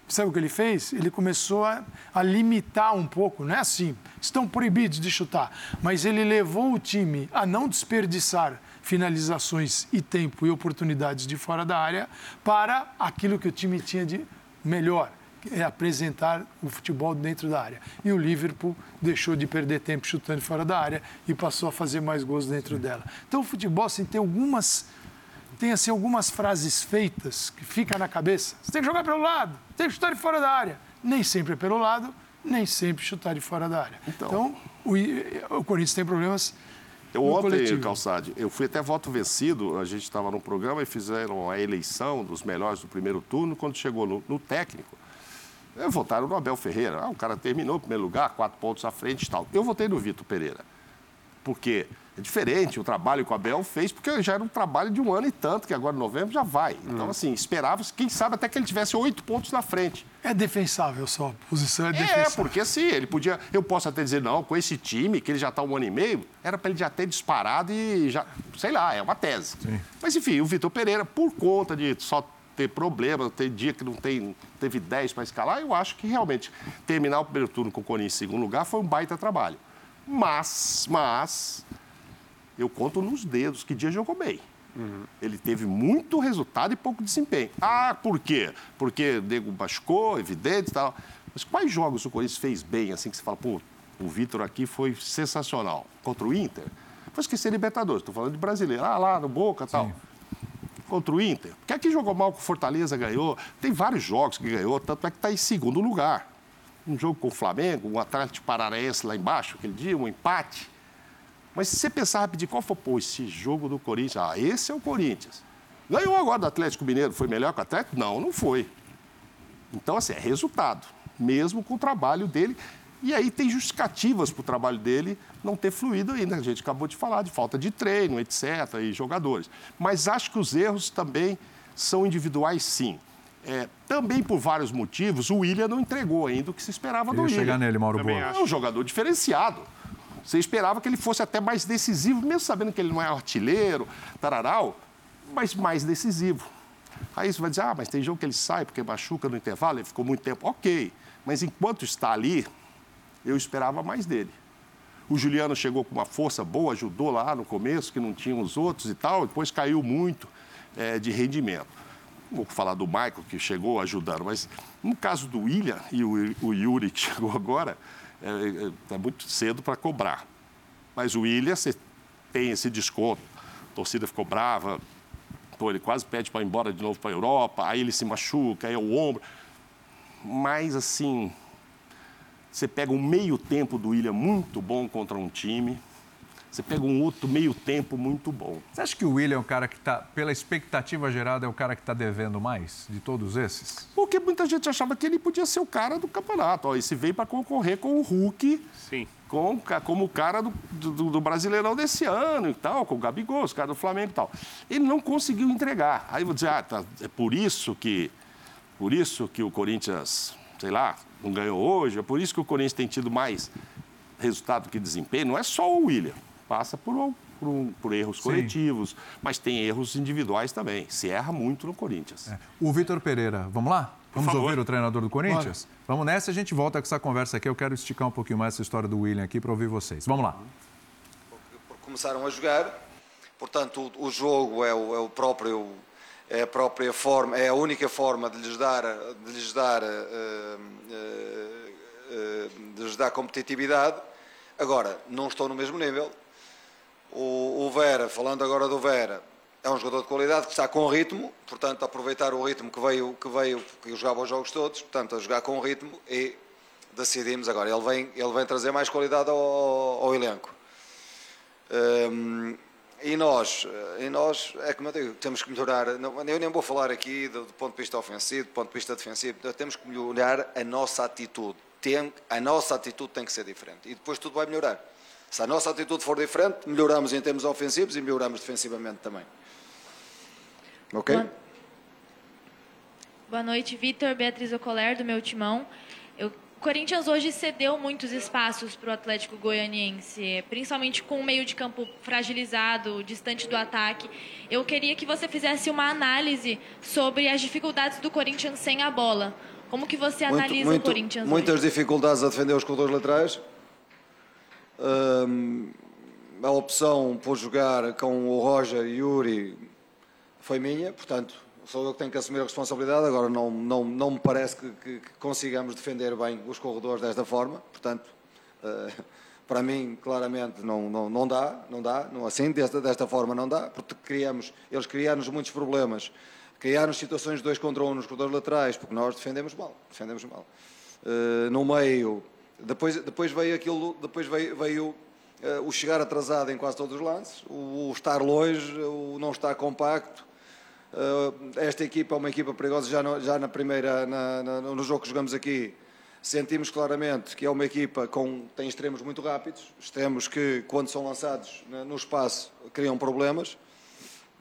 Sabe o que ele fez? Ele começou a, a, limitar um pouco, não é assim, estão proibidos de chutar, mas ele levou o time a não desperdiçar finalizações e tempo e oportunidades de fora da área para aquilo que o time tinha de melhor, é apresentar o futebol dentro da área. E o Liverpool deixou de perder tempo chutando fora da área e passou a fazer mais gols dentro dela. Então o futebol assim, tem algumas tem assim algumas frases feitas que fica na cabeça. Você tem que jogar pelo lado, tem que chutar de fora da área. Nem sempre é pelo lado, nem sempre chutar de fora da área. Então, então o, o Corinthians tem problemas eu ontem, Calçade, eu fui até voto vencido, a gente estava no programa e fizeram a eleição dos melhores do primeiro turno, quando chegou no, no técnico, votaram no Abel Ferreira. Ah, o cara terminou em primeiro lugar, quatro pontos à frente e tal. Eu votei no Vitor Pereira, porque é diferente o trabalho que o Abel fez, porque já era um trabalho de um ano e tanto, que agora em novembro já vai. Então, hum. assim, esperava, quem sabe até que ele tivesse oito pontos na frente. É defensável só, a posição é, é defensável. É, porque assim, ele podia. Eu posso até dizer, não, com esse time, que ele já está um ano e meio, era para ele já ter disparado e já. Sei lá, é uma tese. Sim. Mas enfim, o Vitor Pereira, por conta de só ter problema, ter dia que não tem, teve 10 para escalar, eu acho que realmente terminar o primeiro turno com o Corinthians em segundo lugar foi um baita trabalho. Mas, mas, eu conto nos dedos que dia jogou bem. Uhum. Ele teve muito resultado e pouco desempenho. Ah, por quê? Porque o Nego bascou, evidente e tal. Mas quais jogos o Corinthians fez bem, assim, que você fala, pô, o Vitor aqui foi sensacional. Contra o Inter, foi esquecer Libertadores, estou falando de brasileiro. Ah, lá no Boca e tal. Contra o Inter. Porque aqui jogou mal com o Fortaleza, ganhou. Tem vários jogos que ganhou, tanto é que está em segundo lugar. Um jogo com o Flamengo, um Atlético Paranaense lá embaixo, aquele dia, um empate. Mas se você pensar rapidinho, qual foi, pô, esse jogo do Corinthians? Ah, esse é o Corinthians. Ganhou agora do Atlético Mineiro, foi melhor que o Atlético? Não, não foi. Então, assim, é resultado, mesmo com o trabalho dele. E aí tem justificativas para o trabalho dele não ter fluído ainda. A gente acabou de falar de falta de treino, etc., e jogadores. Mas acho que os erros também são individuais, sim. É, também por vários motivos, o William não entregou ainda o que se esperava do William. chegar nele, Mauro Boa. É um jogador diferenciado. Você esperava que ele fosse até mais decisivo, mesmo sabendo que ele não é artilheiro, tararal, mas mais decisivo. Aí você vai dizer, ah, mas tem jogo que ele sai porque machuca no intervalo, ele ficou muito tempo. Ok, mas enquanto está ali, eu esperava mais dele. O Juliano chegou com uma força boa, ajudou lá no começo, que não tinham os outros e tal, depois caiu muito é, de rendimento. Vou falar do Michael, que chegou ajudando, mas no caso do William e o, o Yuri, que [laughs] chegou agora, é, é, é muito cedo para cobrar. Mas o William, você tem esse desconto. A torcida ficou brava. Pô, ele quase pede para ir embora de novo para a Europa. Aí ele se machuca, aí é o ombro. Mas, assim, você pega um meio tempo do William muito bom contra um time. Você pega um outro meio tempo muito bom. Você acha que o William é o cara que está, pela expectativa gerada, é o cara que está devendo mais de todos esses? Porque muita gente achava que ele podia ser o cara do campeonato. Ó, esse veio para concorrer com o Hulk, Sim. Com, como o cara do, do, do, Brasileirão desse ano e tal, com o Gabigol, os caras do Flamengo e tal. Ele não conseguiu entregar. Aí eu vou dizer, ah, tá, é por isso que, por isso que o Corinthians, sei lá, não ganhou hoje, é por isso que o Corinthians tem tido mais resultado que desempenho. Não é só o William passa por, por, um, por erros Sim. coletivos, mas tem erros individuais também. Se erra muito no Corinthians. É. O Vitor Pereira, vamos lá? Vamos ouvir o treinador do Corinthians? Bora. Vamos nessa, a gente volta com essa conversa aqui. Eu quero esticar um pouquinho mais essa história do William aqui para ouvir vocês. Vamos lá. Começaram a jogar, portanto, o, o jogo é o, é o, próprio. É a própria forma, é a única forma de lhes dar, de lhes dar, uh, uh, uh, de lhes dar competitividade. Agora, não estou no mesmo nível, o, o Vera, falando agora do Vera, é um jogador de qualidade que está com ritmo, portanto, aproveitar o ritmo que veio, que veio, que jogava os jogos todos, portanto, a jogar com ritmo e decidimos agora. Ele vem, ele vem trazer mais qualidade ao, ao elenco. Um, e nós, e nós, é como eu digo, temos que melhorar. Eu nem vou falar aqui do, do, ponto de vista ofensivo, do ponto de vista defensivo, temos que melhorar a nossa atitude. Tem, a nossa atitude tem que ser diferente e depois tudo vai melhorar. Se a nossa atitude for diferente, melhoramos em termos ofensivos e melhoramos defensivamente também. Ok? Boa, Boa noite, Vitor, Beatriz Ocoler, do meu timão. Eu... O Corinthians hoje cedeu muitos espaços para o Atlético Goianiense, principalmente com o meio de campo fragilizado, distante do ataque. Eu queria que você fizesse uma análise sobre as dificuldades do Corinthians sem a bola. Como que você analisa muito, muito, o Corinthians Muitas hoje? dificuldades a defender os corredores laterais a opção por jogar com o Roger e Yuri foi minha, portanto, sou eu que tenho que assumir a responsabilidade. Agora, não, não, não me parece que, que, que consigamos defender bem os corredores desta forma, portanto, uh, [laughs] para mim, claramente, não, não, não dá, não dá, não, assim, desta, desta forma não dá, porque criamos, eles criaram-nos muitos problemas, criaram-nos situações de dois contra um nos corredores laterais, porque nós defendemos mal, defendemos mal. Uh, no meio, depois, depois veio aquilo, depois veio, veio uh, o chegar atrasado em quase todos os lances, o, o estar longe, o não estar compacto. Uh, esta equipa é uma equipa perigosa já, no, já na primeira, na, na, no jogo que jogamos aqui. Sentimos claramente que é uma equipa com tem extremos muito rápidos, extremos que quando são lançados no espaço criam problemas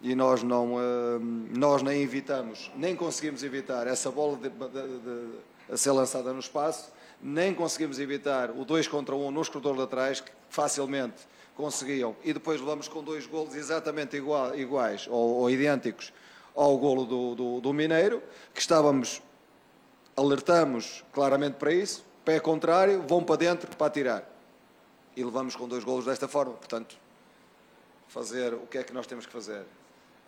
e nós não uh, nós nem evitamos, nem conseguimos evitar essa bola de, de, de, a ser lançada no espaço nem conseguimos evitar o 2 contra 1 um nos corredores laterais, que facilmente conseguiam, e depois levamos com dois golos exatamente igual, iguais ou, ou, idênticos ao golo do, do, do Mineiro, que estávamos, alertamos claramente para isso, pé contrário, vão para dentro para tirar. E levamos com dois golos desta forma, portanto, fazer o que é que nós temos que fazer?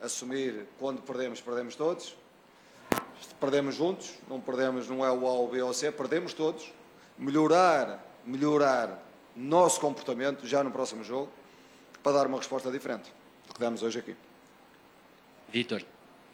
Assumir quando perdemos, perdemos todos, perdemos juntos, não perdemos, não é o A, o B ou o C, perdemos todos, melhorar, melhorar nosso comportamento já no próximo jogo para dar uma resposta diferente do que damos hoje aqui. Vitor,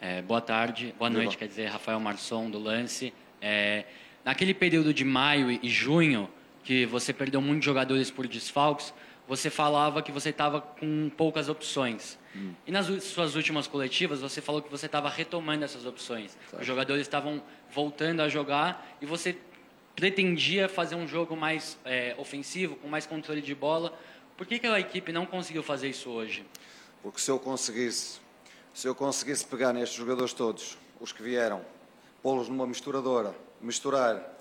é, boa tarde, boa noite, quer dizer, Rafael Marçom do Lance. É, naquele período de maio e junho, que você perdeu muitos jogadores por desfalques, você falava que você estava com poucas opções. Hum. E nas suas últimas coletivas, você falou que você estava retomando essas opções. Os jogadores estavam voltando a jogar e você pretendia fazer um jogo mais é, ofensivo, com mais controle de bola. Por que, que a equipe não conseguiu fazer isso hoje? Porque se eu conseguisse, se eu conseguisse pegar nestes jogadores todos, os que vieram, pô-los numa misturadora, misturar,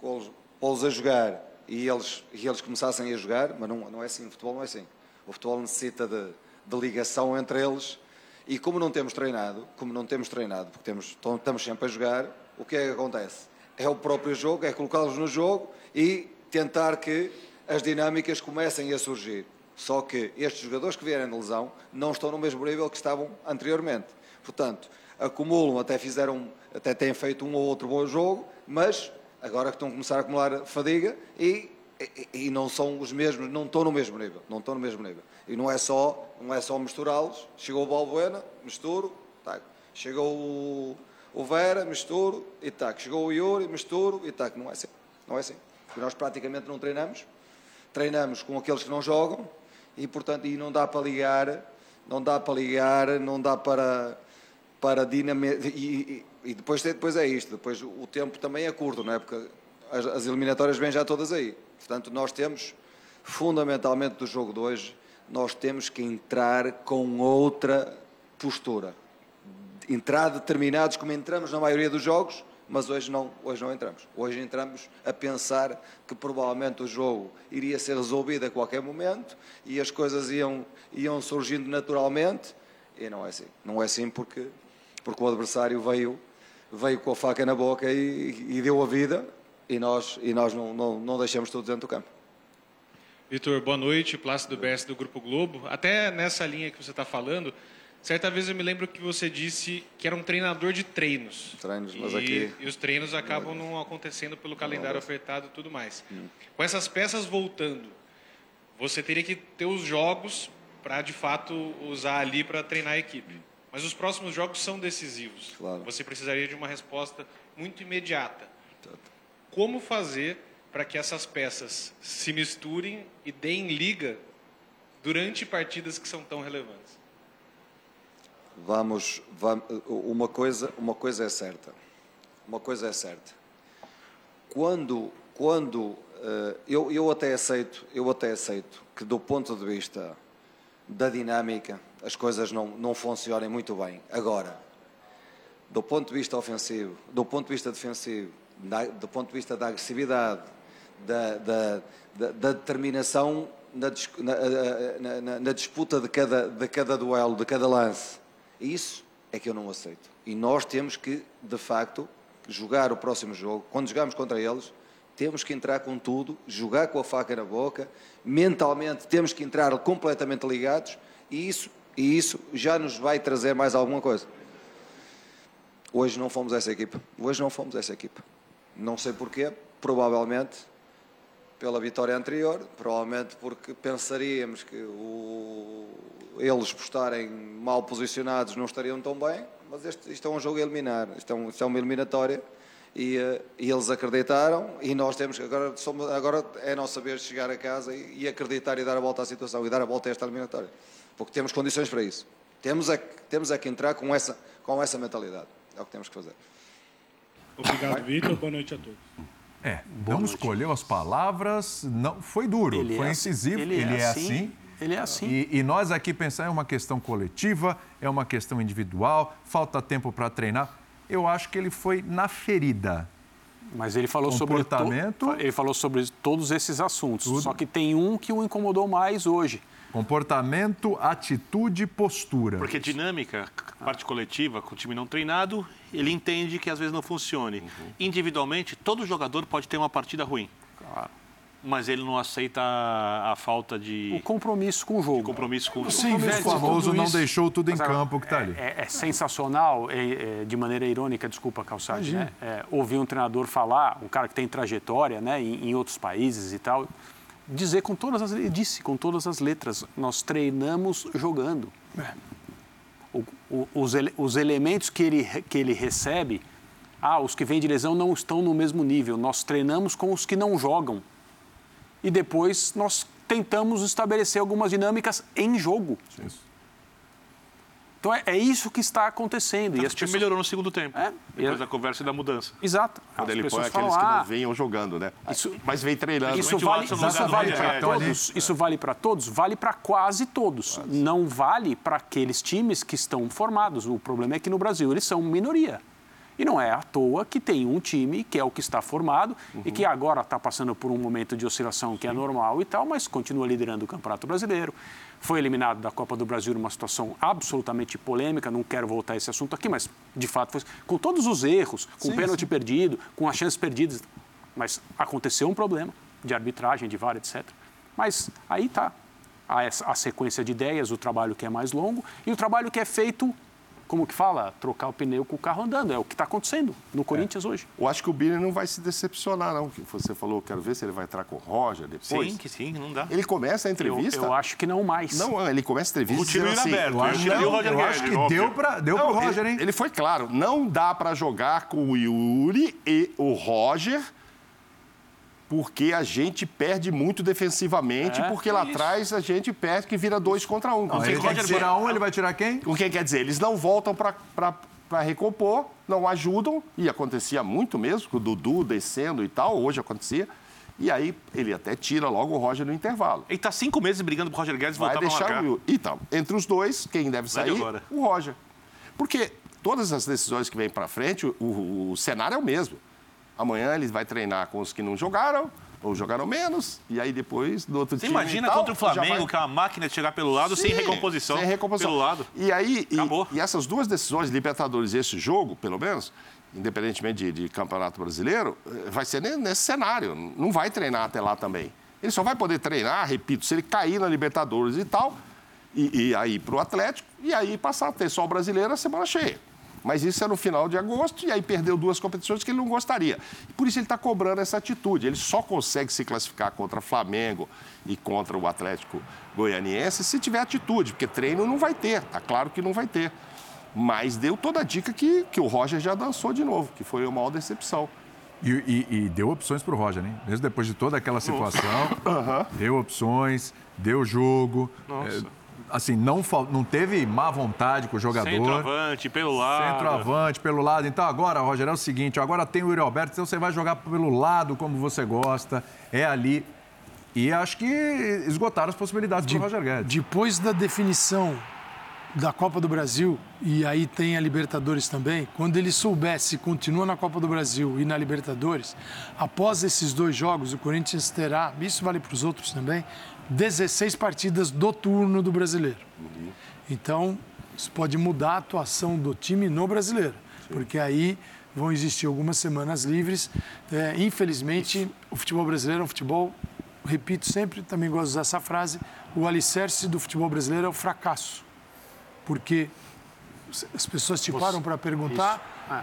pô-los a jogar e eles, e eles começassem a jogar, mas não, não é assim, o futebol não é assim. O futebol necessita de, de ligação entre eles e como não temos treinado, como não temos treinado, porque temos, estamos sempre a jogar, o que é que acontece? É o próprio jogo, é colocá-los no jogo e tentar que as dinâmicas comecem a surgir. Só que estes jogadores que vierem de lesão não estão no mesmo nível que estavam anteriormente. Portanto, acumulam, até fizeram, até têm feito um ou outro bom jogo, mas agora que estão a começar a acumular fadiga e, e, e, não são os mesmos, não estão no mesmo nível, não estão no mesmo nível. E não é só, não é só misturá-los. Chegou o Balbuena, misturo, tá. Chegou o, o Vera, misturo e tá. Chegou o Yuri, misturo e tá. Não é assim, não é assim. Porque nós praticamente não treinamos, treinamos com aqueles que não jogam e portanto e não dá para ligar, não dá para ligar, não dá para para dinamizar e, e, depois, depois é isto, depois o tempo também é curto, não é? Porque as, as eliminatórias vêm já todas aí. Portanto, nós temos, fundamentalmente do jogo de hoje, nós temos que entrar com outra postura. Entrar determinados como entramos na maioria dos jogos, mas hoje não, hoje não entramos. Hoje entramos a pensar que provavelmente o jogo iria ser resolvido a qualquer momento e as coisas iam, iam surgindo naturalmente. E não é assim. Não é assim porque porque o adversário veio, veio com a faca na boca e, e deu a vida e nós, e nós não, não, não deixamos todos dentro do campo. Vitor, boa noite, Plácido Bess do Grupo Globo. Até nessa linha que você está falando, certa vez eu me lembro que você disse que era um treinador de treinos. Treinos, mas e, aqui... E os treinos acabam não acontecendo pelo calendário apertado e tudo mais. Hum. Com essas peças voltando, você teria que ter os jogos para, de fato, usar ali para treinar a equipe. Mas os próximos jogos são decisivos. Claro. Você precisaria de uma resposta muito imediata. Como fazer para que essas peças se misturem e deem liga durante partidas que são tão relevantes? Vamos, vamos uma coisa, uma coisa é certa. Uma coisa é certa. Quando, quando uh, eu, eu até aceito, eu até aceito que do ponto de vista da dinâmica as coisas não, não funcionem muito bem. Agora, do ponto de vista ofensivo, do ponto de vista defensivo, da, do ponto de vista da agressividade, da, da, da, da determinação na, na, na, na, disputa de cada, de cada duelo, de cada lance, isso é que eu não aceito. E nós temos que, de facto, jogar o próximo jogo, quando jogamos contra eles, temos que entrar com tudo, jogar com a faca na boca, mentalmente temos que entrar completamente ligados e isso e isso já nos vai trazer mais alguma coisa. Hoje não fomos essa equipa. Hoje não fomos essa equipa. Não sei porquê, provavelmente pela vitória anterior, provavelmente porque pensaríamos que o... eles por estarem mal posicionados não estariam tão bem, mas este, isto é um jogo a eliminar, isto é, um, isto é uma eliminatória e, uh, e, eles acreditaram e nós temos que agora, somos, agora é a nossa vez chegar a casa e, e acreditar e dar a volta à situação e dar a volta a esta eliminatória porque temos condições para isso. Temos é, temos é que entrar com essa, com essa mentalidade. É o que temos que fazer. Obrigado, Vitor. Boa noite a todos. É, não noite. escolheu as palavras, não foi duro, ele foi é, incisivo, ele, ele é, é assim, assim. Ele é assim. E, e, nós aqui pensamos é uma questão coletiva, é uma questão individual, falta tempo para treinar. Eu acho que ele foi na ferida. Mas ele falou Comportamento, sobre to... ele falou sobre todos esses assuntos. Tudo. Só que tem um que o incomodou mais hoje. Comportamento, atitude, postura. Porque dinâmica, parte coletiva, com o time não treinado, ele entende que às vezes não funcione. Uhum. Individualmente, todo jogador pode ter uma partida ruim. Claro. Mas ele não aceita a, a falta de. O compromisso com o jogo. O compromisso com o jogo. Sim, o famoso não deixou tudo em campo que está ali. É, é sensacional, é, é, de maneira irônica, desculpa, Calçade, né? É, ouvir um treinador falar, um cara que tem trajetória né, em, em outros países e tal dizer com todas as ele disse com todas as letras, nós treinamos jogando. É. Os, os elementos que ele, que ele recebe, ah, os que vêm de lesão não estão no mesmo nível. Nós treinamos com os que não jogam. E depois nós tentamos estabelecer algumas dinâmicas em jogo. Então é, é isso que está acontecendo. E E as o time pessoas... melhorou no segundo tempo. É, Depois e- da conversa e da mudança. Exato. Quando As ele põe aqueles falam, que ah, não venham jogando, né? Isso- Mas vem treinando. Isso vale, isso vale para Guedes. todos? Isso vale para todos? Vale para quase todos. Não vale para aqueles times que estão formados. O problema é que no Brasil eles são minoria. E não é à toa que tem um time que é o que está formado e que agora está passando por um momento de oscilação que é normal e tal, mas continua liderando o Campeonato Brasileiro. Foi eliminado da Copa do Brasil numa situação absolutamente polêmica, não quero voltar a esse assunto aqui, mas de fato foi com todos os erros, com o pênalti perdido, com as chances perdidas, mas aconteceu um problema de arbitragem, de VAR, etc. Mas aí está a, a sequência de ideias, o trabalho que é mais longo e o trabalho que é feito, como que fala, trocar o pneu com o carro andando. É o que está acontecendo no Corinthians hoje. Eu acho que o Bini não vai se decepcionar, não. Que você falou, quero ver se ele vai entrar com o Roger depois. Sim, que sim, não dá. Ele começa a Eu, entrevista. eu acho que não mais. Não, ele começa a entrevista O time assim, aberto. Eu acho, Eu e o Roger eu acho que óbvio. deu, pra, deu Não, pro Roger, ele, hein? ele foi claro, não dá para jogar com o Yuri e o Roger, porque a gente perde muito defensivamente, É, porque lá atrás a gente perde que vira dois contra um. Não, O ele dizer- tirar um, ele vai tirar quem? O que quer dizer? Eles não voltam para recompor, não ajudam, e acontecia muito mesmo, com o Dudu descendo e tal, hoje acontecia. E aí ele até tira logo o Roger no intervalo. Ele tá cinco meses brigando pro Roger Guedes Vai voltar pra deixar o Will. Então, entre os dois, quem deve Vai de sair? O Roger. Porque todas as decisões que vêm para frente, o, o- o cenário é o mesmo. Amanhã ele vai treinar com os que não jogaram, ou jogaram menos, e aí depois, no outro Você time. e imagina tal, contra o Flamengo, vai- que é uma máquina de chegar pelo lado sem Sim, recomposição. Sem recomposição. Pelo lado. E aí, e-. E, essas duas decisões, Libertadores e esse jogo, pelo menos, independentemente de, de Campeonato Brasileiro, eh, vai ser ne- nesse cenário. Não vai treinar até lá também. Ele só vai poder treinar, repito, se ele cair na Libertadores e tal, e, e aí para o Atlético, e aí passar a ter só o brasileiro a semana cheia. Mas isso é no final de agosto, e aí perdeu duas competições que ele não gostaria. Por isso ele está cobrando essa atitude. Ele só consegue se classificar contra Flamengo e contra o Atlético Goianiense se tiver atitude, porque treino não vai ter, tá claro que não vai ter. Mas deu toda a dica que, que o Roger já dançou de novo, que foi a maior decepção. E, e- e deu opções pro Roger, né? Mesmo depois de toda aquela situação, deu opções, deu jogo. Nossa. É, assim, não, não teve má vontade com o jogador. Centroavante, pelo lado. Centroavante, pelo lado. Então agora, Roger, é o seguinte, agora tem o Yuri Alberto, então você vai jogar pelo lado como você gosta, é ali. E acho que esgotaram as possibilidades do Roger Guedes. Depois da definição da Copa do Brasil, e aí tem a Libertadores também, quando ele soubesse se continua na Copa do Brasil e na Libertadores, após esses dois jogos, o Corinthians terá, isso vale para os outros também, 16 partidas do turno do brasileiro. Então, isso pode mudar a atuação do time no brasileiro, porque aí vão existir algumas semanas livres. É, infelizmente, o futebol brasileiro é um futebol, repito sempre, também gosto de usar essa frase, o alicerce do futebol brasileiro é o fracasso. Porque as pessoas te param para perguntar,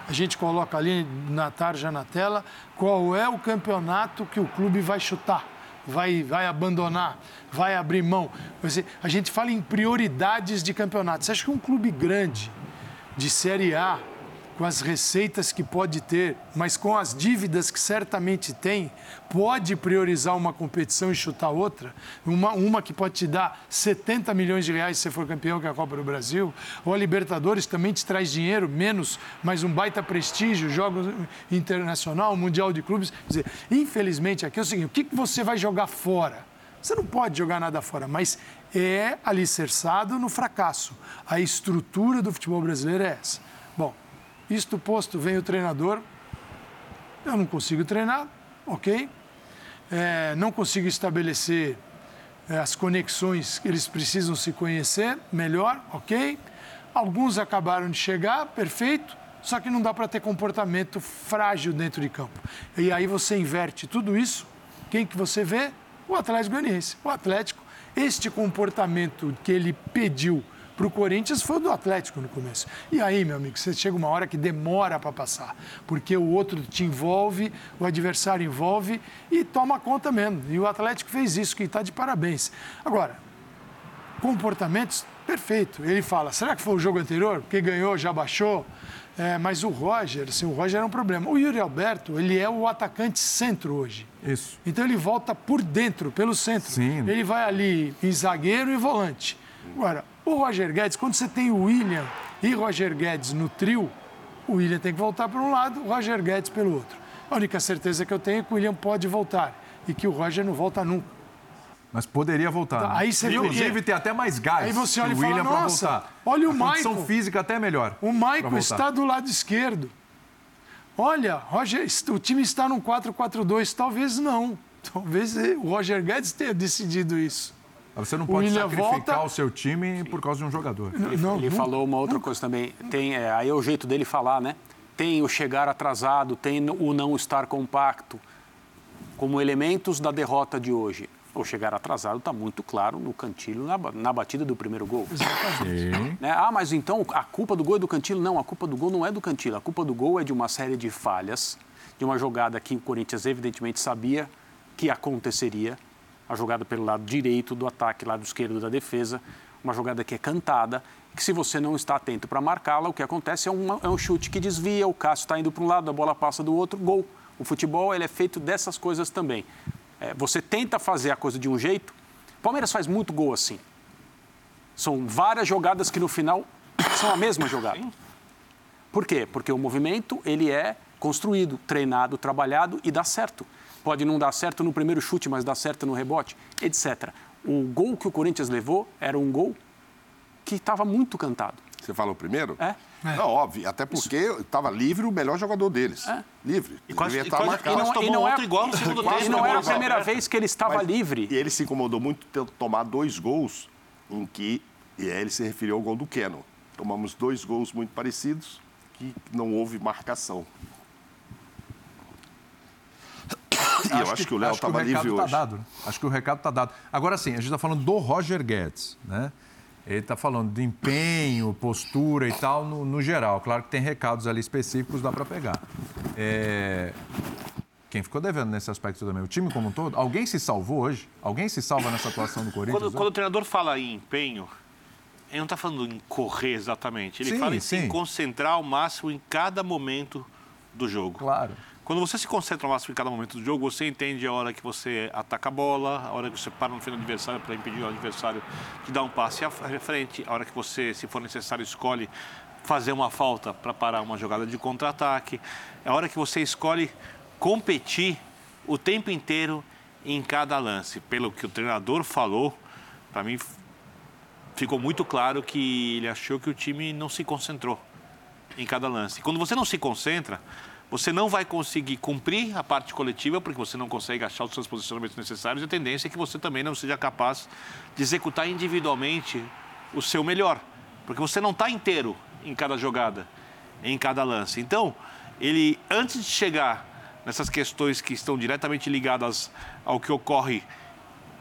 a gente coloca ali na tarja na tela, qual é o campeonato que o clube vai chutar, vai, vai abandonar, vai abrir mão. A gente fala em prioridades de campeonato. Você acha que um clube grande, de Série A, com as receitas que pode ter, mas com as dívidas que certamente tem, pode priorizar uma competição e chutar outra? Uma, uma que pode te dar 70 milhões de reais se você for campeão, que é a Copa do Brasil, ou a Libertadores também te traz dinheiro, menos, mas um baita prestígio, jogos internacional, mundial de clubes. Quer dizer, infelizmente, aqui é o seguinte: o que você vai jogar fora? Você não pode jogar nada fora, mas é alicerçado no fracasso. A estrutura do futebol brasileiro é essa. Isto posto, vem o treinador. Eu não consigo treinar, ok? É, não consigo estabelecer é, as conexões eles precisam se conhecer melhor, ok? Alguns acabaram de chegar, perfeito, só que não dá para ter comportamento frágil dentro de campo. E aí você inverte tudo isso, quem que você vê? O Atlético Goianiense. O Atlético, este comportamento que ele pediu para o Corinthians foi o do Atlético no começo. E aí, meu amigo, você chega uma hora que demora para passar, porque o outro te envolve, o adversário envolve e toma conta mesmo. E o Atlético fez isso, que está de parabéns. Agora, comportamentos, perfeito. Ele fala, será que foi o jogo anterior? Porque ganhou, já baixou? É, mas o Roger, assim, o Roger é um problema. O Yuri Alberto, ele é o atacante centro hoje. Isso. Então ele volta por dentro, pelo centro. Sim. Ele vai ali em zagueiro e volante. Agora, o Roger Guedes, quando você tem o William e Roger Guedes no trio, o William tem que voltar para um lado, o Roger Guedes pelo outro. A única certeza que eu tenho é que o William pode voltar e que o Roger não volta nunca. Mas poderia voltar. Tá, né? aí você Inclusive, tem até mais gás. Aí você olha e o fala, William "Nossa, voltar. olha o A condição Maicon." física até é melhor. O voltar. está do lado esquerdo. Olha, Roger, o time está num 4-4-2. Talvez não. Talvez o Roger Guedes tenha decidido isso. Você não pode William sacrificar volta- o seu time por causa de um jogador. Ele, Não, ele nunca, falou uma outra coisa também. Tem, é, aí é o jeito dele falar, né? Tem o chegar atrasado, tem o não estar compacto, como elementos da derrota de hoje. O chegar atrasado está muito claro no Cantilho, na, na batida do primeiro gol. Sim. Né? Ah, mas então a culpa do gol é do Cantilho? Não, a culpa do gol não é do Cantilho. A culpa do gol é de uma série de falhas, de uma jogada que o Corinthians evidentemente sabia que aconteceria. A jogada pelo lado direito do ataque, lado esquerdo da defesa. Uma jogada que é cantada, que se você não está atento para marcá-la, o que acontece é, uma- é um chute que desvia, o Cássio está indo para um lado, a bola passa do outro, gol. O futebol ele é feito dessas coisas também. É, você tenta fazer a coisa de um jeito. Palmeiras faz muito gol assim. São várias jogadas que no final [coughs] são a mesma jogada. Por quê? Porque o movimento ele é construído, treinado, trabalhado e dá certo. Pode não dar certo no primeiro chute, mas dá certo no rebote, etc. O gol que o Corinthians levou era um gol que estava muito cantado. Você falou primeiro? É. Não, óbvio. Até porque estava livre o melhor jogador deles. É. Livre. E quase, Devia e estar quase, marcado. e não- tomou e não é- outro igual no segundo tempo. E não né, era a primeira vez que ele estava Mas- livre. E ele se incomodou muito ter tomar dois gols em que e aí ele se referiu ao gol do Keno. Tomamos dois gols muito parecidos que não houve marcação. E eu acho que o Léo estava livre tá hoje. dado. né? Acho que o recado está dado. Agora sim, a gente está falando do Roger Guedes, né? Ele está falando de empenho, postura e tal, no, no geral. Claro que tem recados ali específicos, dá para pegar. É, Quem ficou devendo nesse aspecto também? O time como um todo? Alguém se salvou hoje? Alguém se salva nessa atuação do Corinthians? Quando, quando o treinador fala em empenho, ele não está falando em correr exatamente. Ele Sim, fala em se sim. concentrar ao máximo em cada momento do jogo. Claro. Quando você se concentra ao máximo em cada momento do jogo, você entende a hora que você ataca a bola, a hora que você para no fim do adversário para impedir o adversário de dar um passe à frente, a hora que você, se for necessário, escolhe fazer uma falta para parar uma jogada de contra-ataque, é a hora que você escolhe competir o tempo inteiro em cada lance. Pelo que o treinador falou, para mim ficou muito claro que ele achou que o time não se concentrou em cada lance. Quando você não se concentra, você não vai conseguir cumprir a parte coletiva, porque você não consegue achar os seus posicionamentos necessários, e a tendência é que você também não seja capaz de executar individualmente o seu melhor, porque você não está inteiro em cada jogada, em cada lance. Então, ele, antes de chegar nessas questões que estão diretamente ligadas ao que ocorre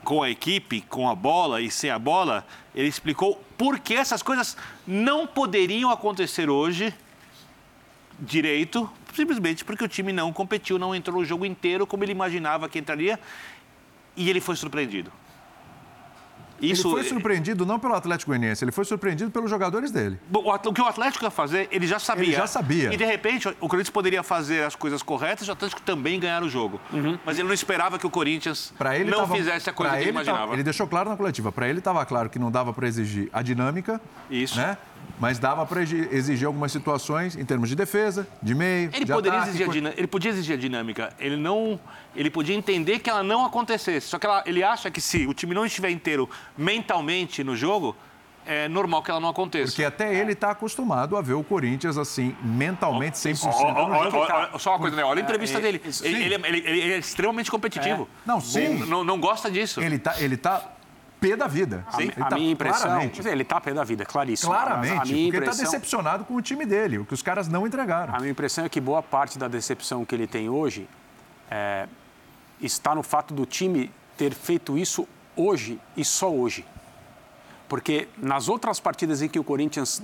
com a equipe, com a bola e sem a bola, ele explicou por que essas coisas não poderiam acontecer hoje direito, simplesmente porque o time não competiu, não entrou no jogo inteiro como ele imaginava que entraria e ele foi surpreendido. Isso, Ele foi surpreendido não pelo Atlético Goianiense, ele foi surpreendido pelos jogadores dele. Bom, o At- O que o Atlético ia fazer, ele já sabia. Ele já sabia. E de repente, o Corinthians poderia fazer as coisas corretas e o Atlético também ganhar o jogo. Mas ele não esperava que o Corinthians não tava- fizesse a coisa pra que ele ele imaginava. tava- ele deixou claro na coletiva, para ele estava claro que não dava para exigir a dinâmica, Isso. né? Mas dava para exigir algumas situações em termos de defesa, de meio, Ele de poderia ataque, exigir a ele podia exigir a dinâmica. Ele não, ele podia entender que ela não acontecesse. Só que ela- ele acha que se o time não estiver inteiro mentalmente no jogo, é normal que ela não aconteça. Porque até ele está acostumado a ver o Corinthians assim, mentalmente 100%. Ó, ó, no ó, jogo. ó, ó, só uma coisa, né? Olha a entrevista É, dele. isso, Ele, ele é- ele- é extremamente competitivo. Não, sim. Não, não, não gosta disso. Ele tá, ele tá pé da vida. A, Ele a tá minha impressão. Claramente, ele está pé da vida, claríssimo. claramente A minha porque ele está impressão, decepcionado com o time dele, o que os caras não entregaram. a minha impressão é que boa parte da decepção que ele tem hoje é, está no fato do time ter feito isso hoje e só hoje. Porque nas outras partidas em que o Corinthians,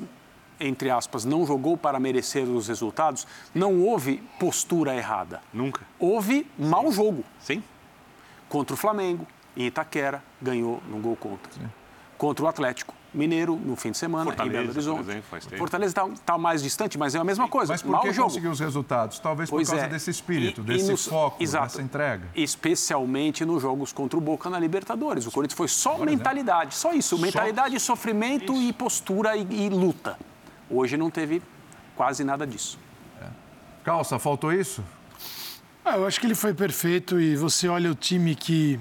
entre aspas, não jogou para merecer os resultados, não houve postura errada. Nunca. Houve mau jogo. Sim. Contra o Flamengo, em Itaquera, ganhou no gol contra. Contra o Atlético Mineiro, no fim de semana, Fortaleza, em Belo por Horizonte. exemplo. Fortaleza está tá mais distante, mas é a mesma coisa. Mas por mau que jogo. conseguiu os resultados? Talvez Pois por causa é. desse espírito, E- e desse nos- foco, Exato. dessa entrega. Especialmente nos jogos contra o Boca na Libertadores. O Corinthians foi só mentalidade, só isso. Mentalidade, sofrimento e postura e, e luta. Hoje não teve quase nada disso. Calça, faltou isso? Ah, eu acho que ele foi perfeito e você olha o time que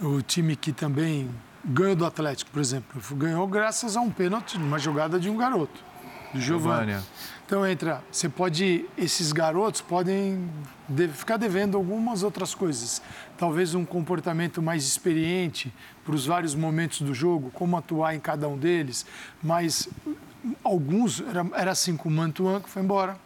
o time que também ganhou do Atlético, por exemplo, ganhou graças a um pênalti, numa jogada de um garoto, do Giovanni. Giovânia. Então entra, você pode, esses garotos podem de- ficar devendo algumas outras coisas. Talvez um comportamento mais experiente para os vários momentos do jogo, como atuar em cada um deles. Mas alguns, era, era assim com o Mantuan, que foi embora.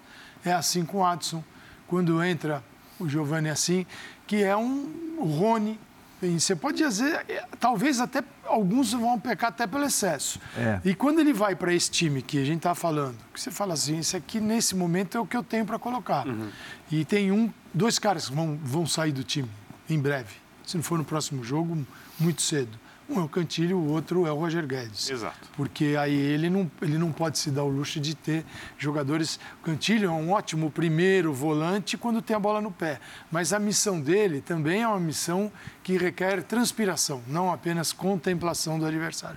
É assim com o Adson. Quando entra o Giovanni assim, que é um o Rony. E você pode dizer, é, talvez até alguns vão pecar até pelo excesso. É. E quando ele vai para esse time que a gente está falando, que você fala assim, isso aqui nesse momento é o que eu tenho para colocar. E tem um, dois caras que vão, vão sair do time em breve. Se não for no próximo jogo, muito cedo. Um é o Cantilho, o outro é o Roger Guedes. Exato. Porque aí ele não, ele não pode se dar o luxo de ter jogadores. O Cantilho é um ótimo primeiro volante quando tem a bola no pé. Mas a missão dele também é uma missão que requer transpiração, não apenas contemplação do adversário.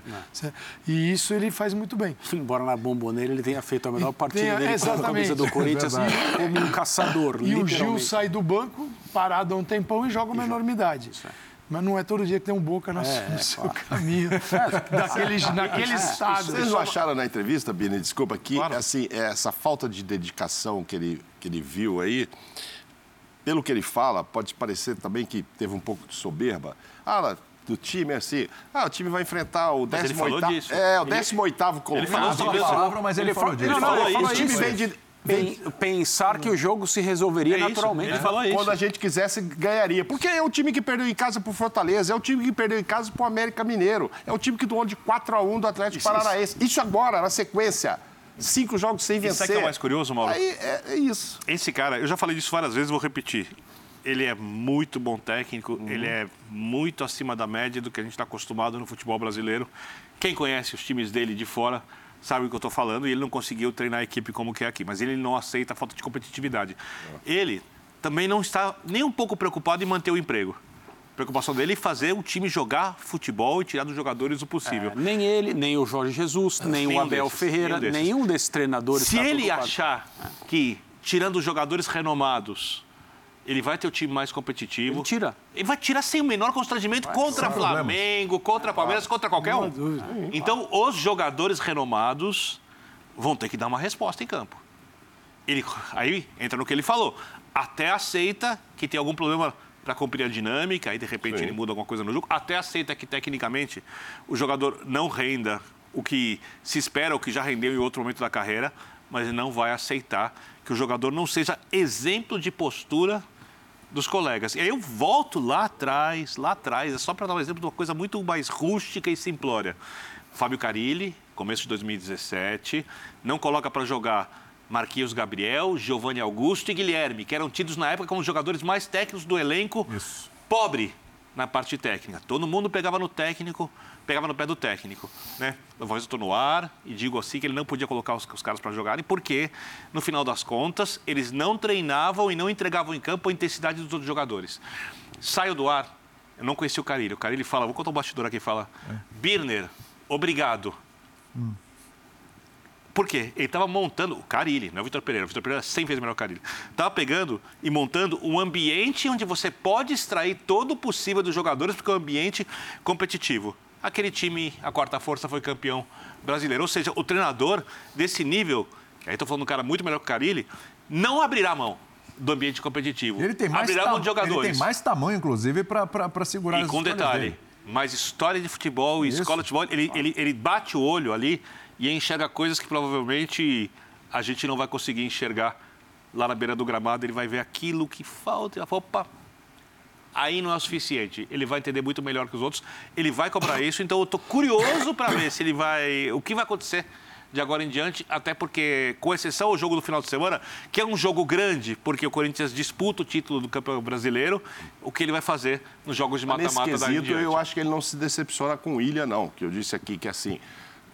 E isso ele faz muito bem. [laughs] Embora na bomboneira ele tenha feito a melhor partida Tenha- dele com a camisa exatamente. do Corinthians É verdade. como um caçador, E o Gil sai do banco, parado há um tempão e joga uma enormidade. Mas não é todo dia que tem um boca no, É, no seu caminho, [laughs] daquele, naquele estado. Vocês não acharam na entrevista, Bini, desculpa, que assim, essa falta de dedicação que ele, que ele viu aí, pelo que ele fala, pode parecer também que teve um pouco de soberba. Ah, do time assim, ah, o time vai enfrentar o Mas ele 18 falou disso. É, o 18 colocado. ele falou sobre isso. palavra, mas ele, falou disso. Não, não, falou ele falou isso. o time vem de... Pen- Pensar que o jogo se resolveria É isso, naturalmente. ele falou isso. Quando a gente quisesse, ganharia. Porque é o time que perdeu em casa pro Fortaleza, é o time que perdeu em casa pro América Mineiro, é o time que doou de 4 a 1 do Atlético Isso, Paranaense. Isso agora, na sequência. Cinco jogos sem E vencer. sabe o que é mais curioso, Mauro? Aí é, é isso. Esse cara, eu já falei disso várias vezes, vou repetir. Ele é muito bom técnico, Uhum. ele é muito acima da média do que a gente está acostumado no futebol brasileiro. Quem conhece os times dele de fora sabe o que eu estou falando e ele não conseguiu treinar a equipe como que é aqui, mas ele não aceita a falta de competitividade. Ele também não está nem um pouco preocupado em manter o emprego. A preocupação dele é fazer o time jogar futebol e tirar dos jogadores o possível. É, nem ele, nem o Jorge Jesus, nem o Nenhum Abel desses, Ferreira, nenhum desses. nenhum desses treinadores Se está ele preocupado. achar que, tirando os jogadores renomados, ele vai ter o time mais competitivo. Ele tira. Ele vai tirar sem o menor constrangimento contra sem Flamengo, contra Palmeiras, contra qualquer um. Então, os jogadores renomados vão ter que dar uma resposta em campo. Ele, aí entra no que ele falou. Até aceita que tem algum problema para cumprir a dinâmica, aí de repente ele muda alguma coisa no jogo. Até aceita que tecnicamente o jogador não renda o que se espera, o que já rendeu em outro momento da carreira, mas ele não vai aceitar que o jogador não seja exemplo de postura dos colegas. E aí eu volto lá atrás, lá atrás, é só para dar um exemplo de uma coisa muito mais rústica e simplória. Fábio Carilli, começo de 2017, não coloca para jogar Marquinhos Gabriel, Giovanni Augusto e Guilherme, que eram tidos na época como os jogadores mais técnicos do elenco, Isso. pobre na parte técnica. Todo mundo pegava no técnico, pegava no pé do técnico. Né? Eu vou estou no ar e digo assim que ele não podia colocar os, os caras para jogarem, porque, no final das contas, eles não treinavam e não entregavam em campo a intensidade dos outros jogadores. Saio do ar, eu não conheci o Carilli. O Carilli fala, vou contar um bastidor aqui, fala, Birner, obrigado. Por quê? Ele estava montando, o Carilli, não é o Vitor Pereira, o Vitor Pereira é 100 vezes melhor que o Carilli. Estava pegando e montando um ambiente onde você pode extrair todo o possível dos jogadores, porque é um ambiente competitivo. Aquele time, a quarta força, foi campeão brasileiro. Ou seja, o treinador desse nível, que aí estou falando um cara muito melhor que o Carilli, não abrirá mão do ambiente competitivo. Ele tem mais, abrirá mão de jogadores. ele tem mais tamanho, inclusive, para segurar E com detalhe, dele. mas história de futebol e escola de futebol, ele, ele, ele bate o olho ali e enxerga coisas que provavelmente a gente não vai conseguir enxergar lá na beira do gramado. Ele vai ver aquilo que falta. e opa, aí não é o suficiente. Ele vai entender muito melhor que os outros, ele vai cobrar isso, então eu estou curioso para ver se ele vai. o que vai acontecer de agora em diante, até porque, com exceção ao jogo do final de semana, que é um jogo grande, porque o Corinthians disputa o título do Campeonato Brasileiro, o que ele vai fazer nos jogos de mata-mata daí em diante. Eu acho que ele não se decepciona com o Ilha, não, que eu disse aqui que assim.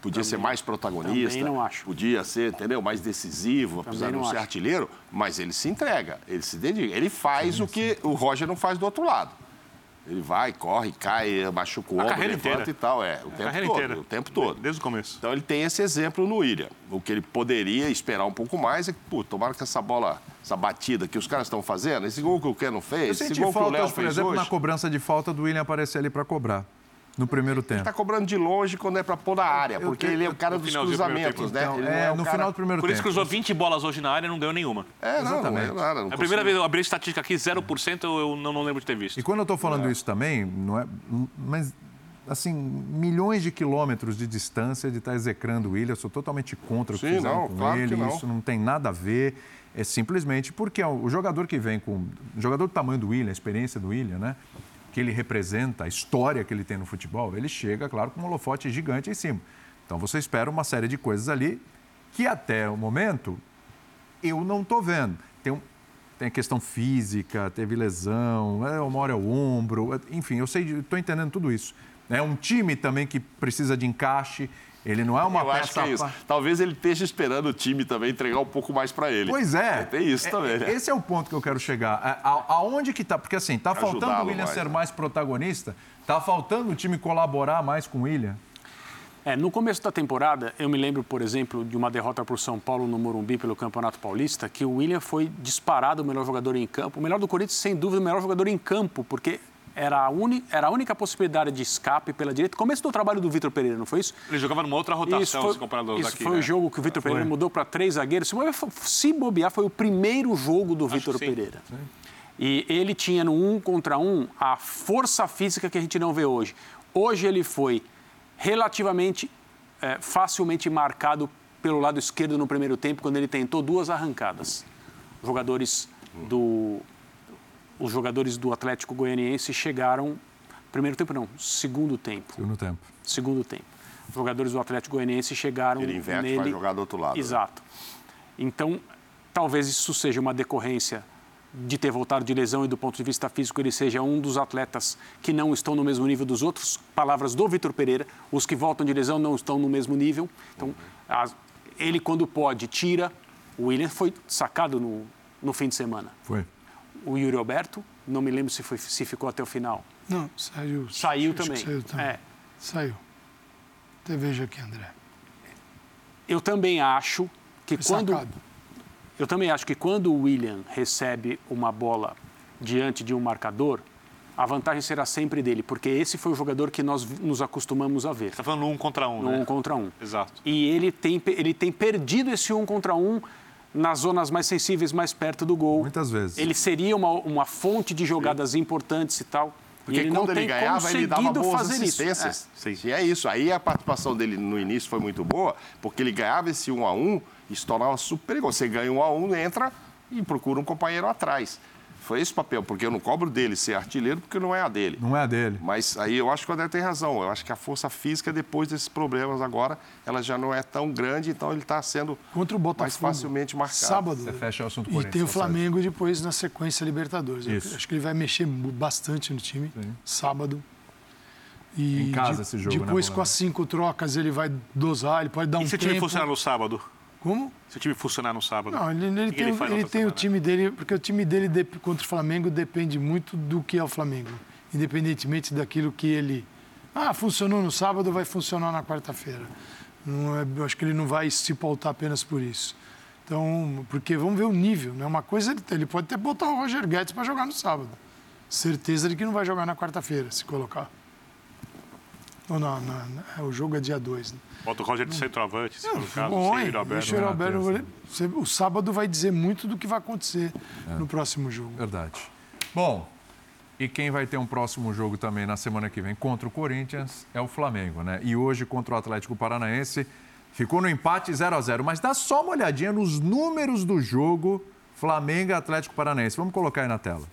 Podia também, ser mais protagonista. Também não acho. Podia ser, entendeu? Mais decisivo, apesar de não, ser artilheiro, mas ele se entrega, ele se dedica. Ele faz sim, o que sim. o Roger não faz do outro lado. Ele vai, corre, cai, machuca o ombro, levanta inteira. e tal. É, o a tempo todo. Inteira. O tempo todo. Desde o começo. Então ele tem esse exemplo no William. O que ele poderia esperar um pouco mais é que, pô, tomara que essa bola, essa batida que os caras estão fazendo, esse gol que o Ken não fez, esse gol falta, que o Léo fez por exemplo, hoje... na cobrança de falta do William aparecer ali para cobrar no primeiro tempo. Ele está cobrando de longe quando é para pôr na área, porque eu, ele é o cara dos cruzamentos, né? Então, é, é no cara... final do primeiro Por tempo. isso cruzou 20 bolas hoje na área e não ganhou nenhuma. É, não, Exatamente. não, nada, não é a primeira vez eu abri a estatística aqui, 0%, eu não, não lembro de ter visto. E quando eu estou falando é. isso também, não é, mas assim, milhões de quilômetros de distância de estar tá execrando o William, eu sou totalmente contra o que Sim, fizeram não, com claro ele, isso não tem nada a ver, é simplesmente porque o jogador que vem com, o jogador do tamanho do William, a experiência do William, né, que ele representa, a história que ele tem no futebol, ele chega, claro, com um holofote gigante em cima. Então você espera uma série de coisas ali que até o momento eu não estou vendo. Tem, um, tem a questão física, teve lesão, é, uma hora é o ombro, enfim, eu sei, estou entendendo tudo isso. É um time também que precisa de encaixe. Ele não é uma Eu peça... Acho que é isso. Talvez ele esteja esperando o time também entregar um pouco mais para ele. Pois é. Tem isso é, também, né? Esse é o ponto que eu quero chegar. É, a, aonde que tá... Porque assim, tá faltando o William mais, ser né? mais protagonista, tá faltando o time colaborar mais com o William. É, no começo da temporada, eu me lembro, por exemplo, de uma derrota para o São Paulo no Morumbi pelo Campeonato Paulista, que o William foi disparado o melhor jogador em campo. O melhor do Corinthians, sem dúvida, o melhor jogador em campo, porque era a, uni, era a única possibilidade de escape pela direita. Começo do trabalho do Vitor Pereira, não foi isso? Ele jogava numa outra rotação, isso foi, se comparado Isso aqui, foi né? o jogo que o Vitor Pereira mudou para três zagueiros. Se bobear, se bobear, foi o primeiro jogo do Vitor Pereira. Sim. E ele tinha no um contra um a força física que a gente não vê hoje. Hoje ele foi relativamente é, facilmente marcado pelo lado esquerdo no primeiro tempo, quando ele tentou duas arrancadas. Jogadores do, os jogadores do Atlético Goianiense chegaram Primeiro tempo não, segundo tempo. Segundo tempo. Segundo tempo. Os jogadores do Atlético Goianiense chegaram Ele inverte nele... vai jogar do outro lado. Né? Exato. Né? Então, talvez isso seja uma decorrência de ter voltado de lesão e do ponto de vista físico ele seja um dos atletas que não estão no mesmo nível dos outros. Palavras do Vitor Pereira, os que voltam de lesão não estão no mesmo nível. Então, ele quando pode tira. O William foi sacado no, no fim de semana. Foi. O Yuri Alberto, não me lembro se, foi, se ficou até o final. Não, saiu. Saiu também. Saiu também. É. Saiu. Até veja aqui, André. Eu também acho que Foi quando. Sacado. Eu também acho que quando o William recebe uma bola diante de um marcador, a vantagem será sempre dele, porque esse foi o jogador que nós nos acostumamos a ver. Você está falando um contra um, no né? um contra um. Exato. E ele tem, ele tem perdido esse um contra um nas zonas mais sensíveis, mais perto do gol. Muitas vezes. Ele seria uma, uma fonte de jogadas Sim. importantes e tal. Porque e ele quando não ele ganhava, ele dava boas fazer assistências. Isso. É. E é isso. Aí a participação dele no início foi muito boa, porque ele ganhava esse um a um e se tornava super perigoso. Você ganha um a um, entra e procura um companheiro atrás. Foi esse o papel, porque eu não cobro dele ser artilheiro, porque não é a dele. Não é a dele. Mas aí eu acho que o André tem razão. Eu acho que a força física, depois desses problemas agora, ela já não é tão grande, então ele está sendo Contra o Botafogo, mais facilmente marcado. Sábado. Você fecha o assunto E tem o Flamengo sabe? depois na sequência Libertadores. Isso. Acho que ele vai mexer bastante no time. Sim. Sábado. E em casa de, esse jogo, Depois, né, com as cinco trocas, ele vai dosar, ele pode dar e um se o tempo. time funcionar no sábado? Como? Se o time funcionar no sábado? Não, ele, ele tem, ele, ele tem o time dele, porque o time dele de, contra o Flamengo depende muito do que é o Flamengo. Independentemente daquilo que ele. Ah, funcionou no sábado, vai funcionar na quarta-feira. Não é, eu acho que ele não vai se pautar apenas por isso. Então, porque vamos ver o nível, né? Uma coisa ele, ele pode até botar o Roger Guedes para jogar no sábado. Certeza de que não vai jogar na quarta-feira, se colocar. Ou não, não, não, o jogo é dia 2. Né? Bota o Roger de centroavante, se for o caso, sem o Alberto. o Alberto o sábado vai dizer muito do que vai acontecer é. no próximo jogo. Verdade. Bom, e quem vai ter um próximo jogo também na semana que vem contra o Corinthians é o Flamengo, né? E hoje contra o Atlético Paranaense ficou no empate 0 a 0 Mas dá só uma olhadinha nos números do jogo Flamengo e Atlético Paranaense. Vamos colocar aí na tela.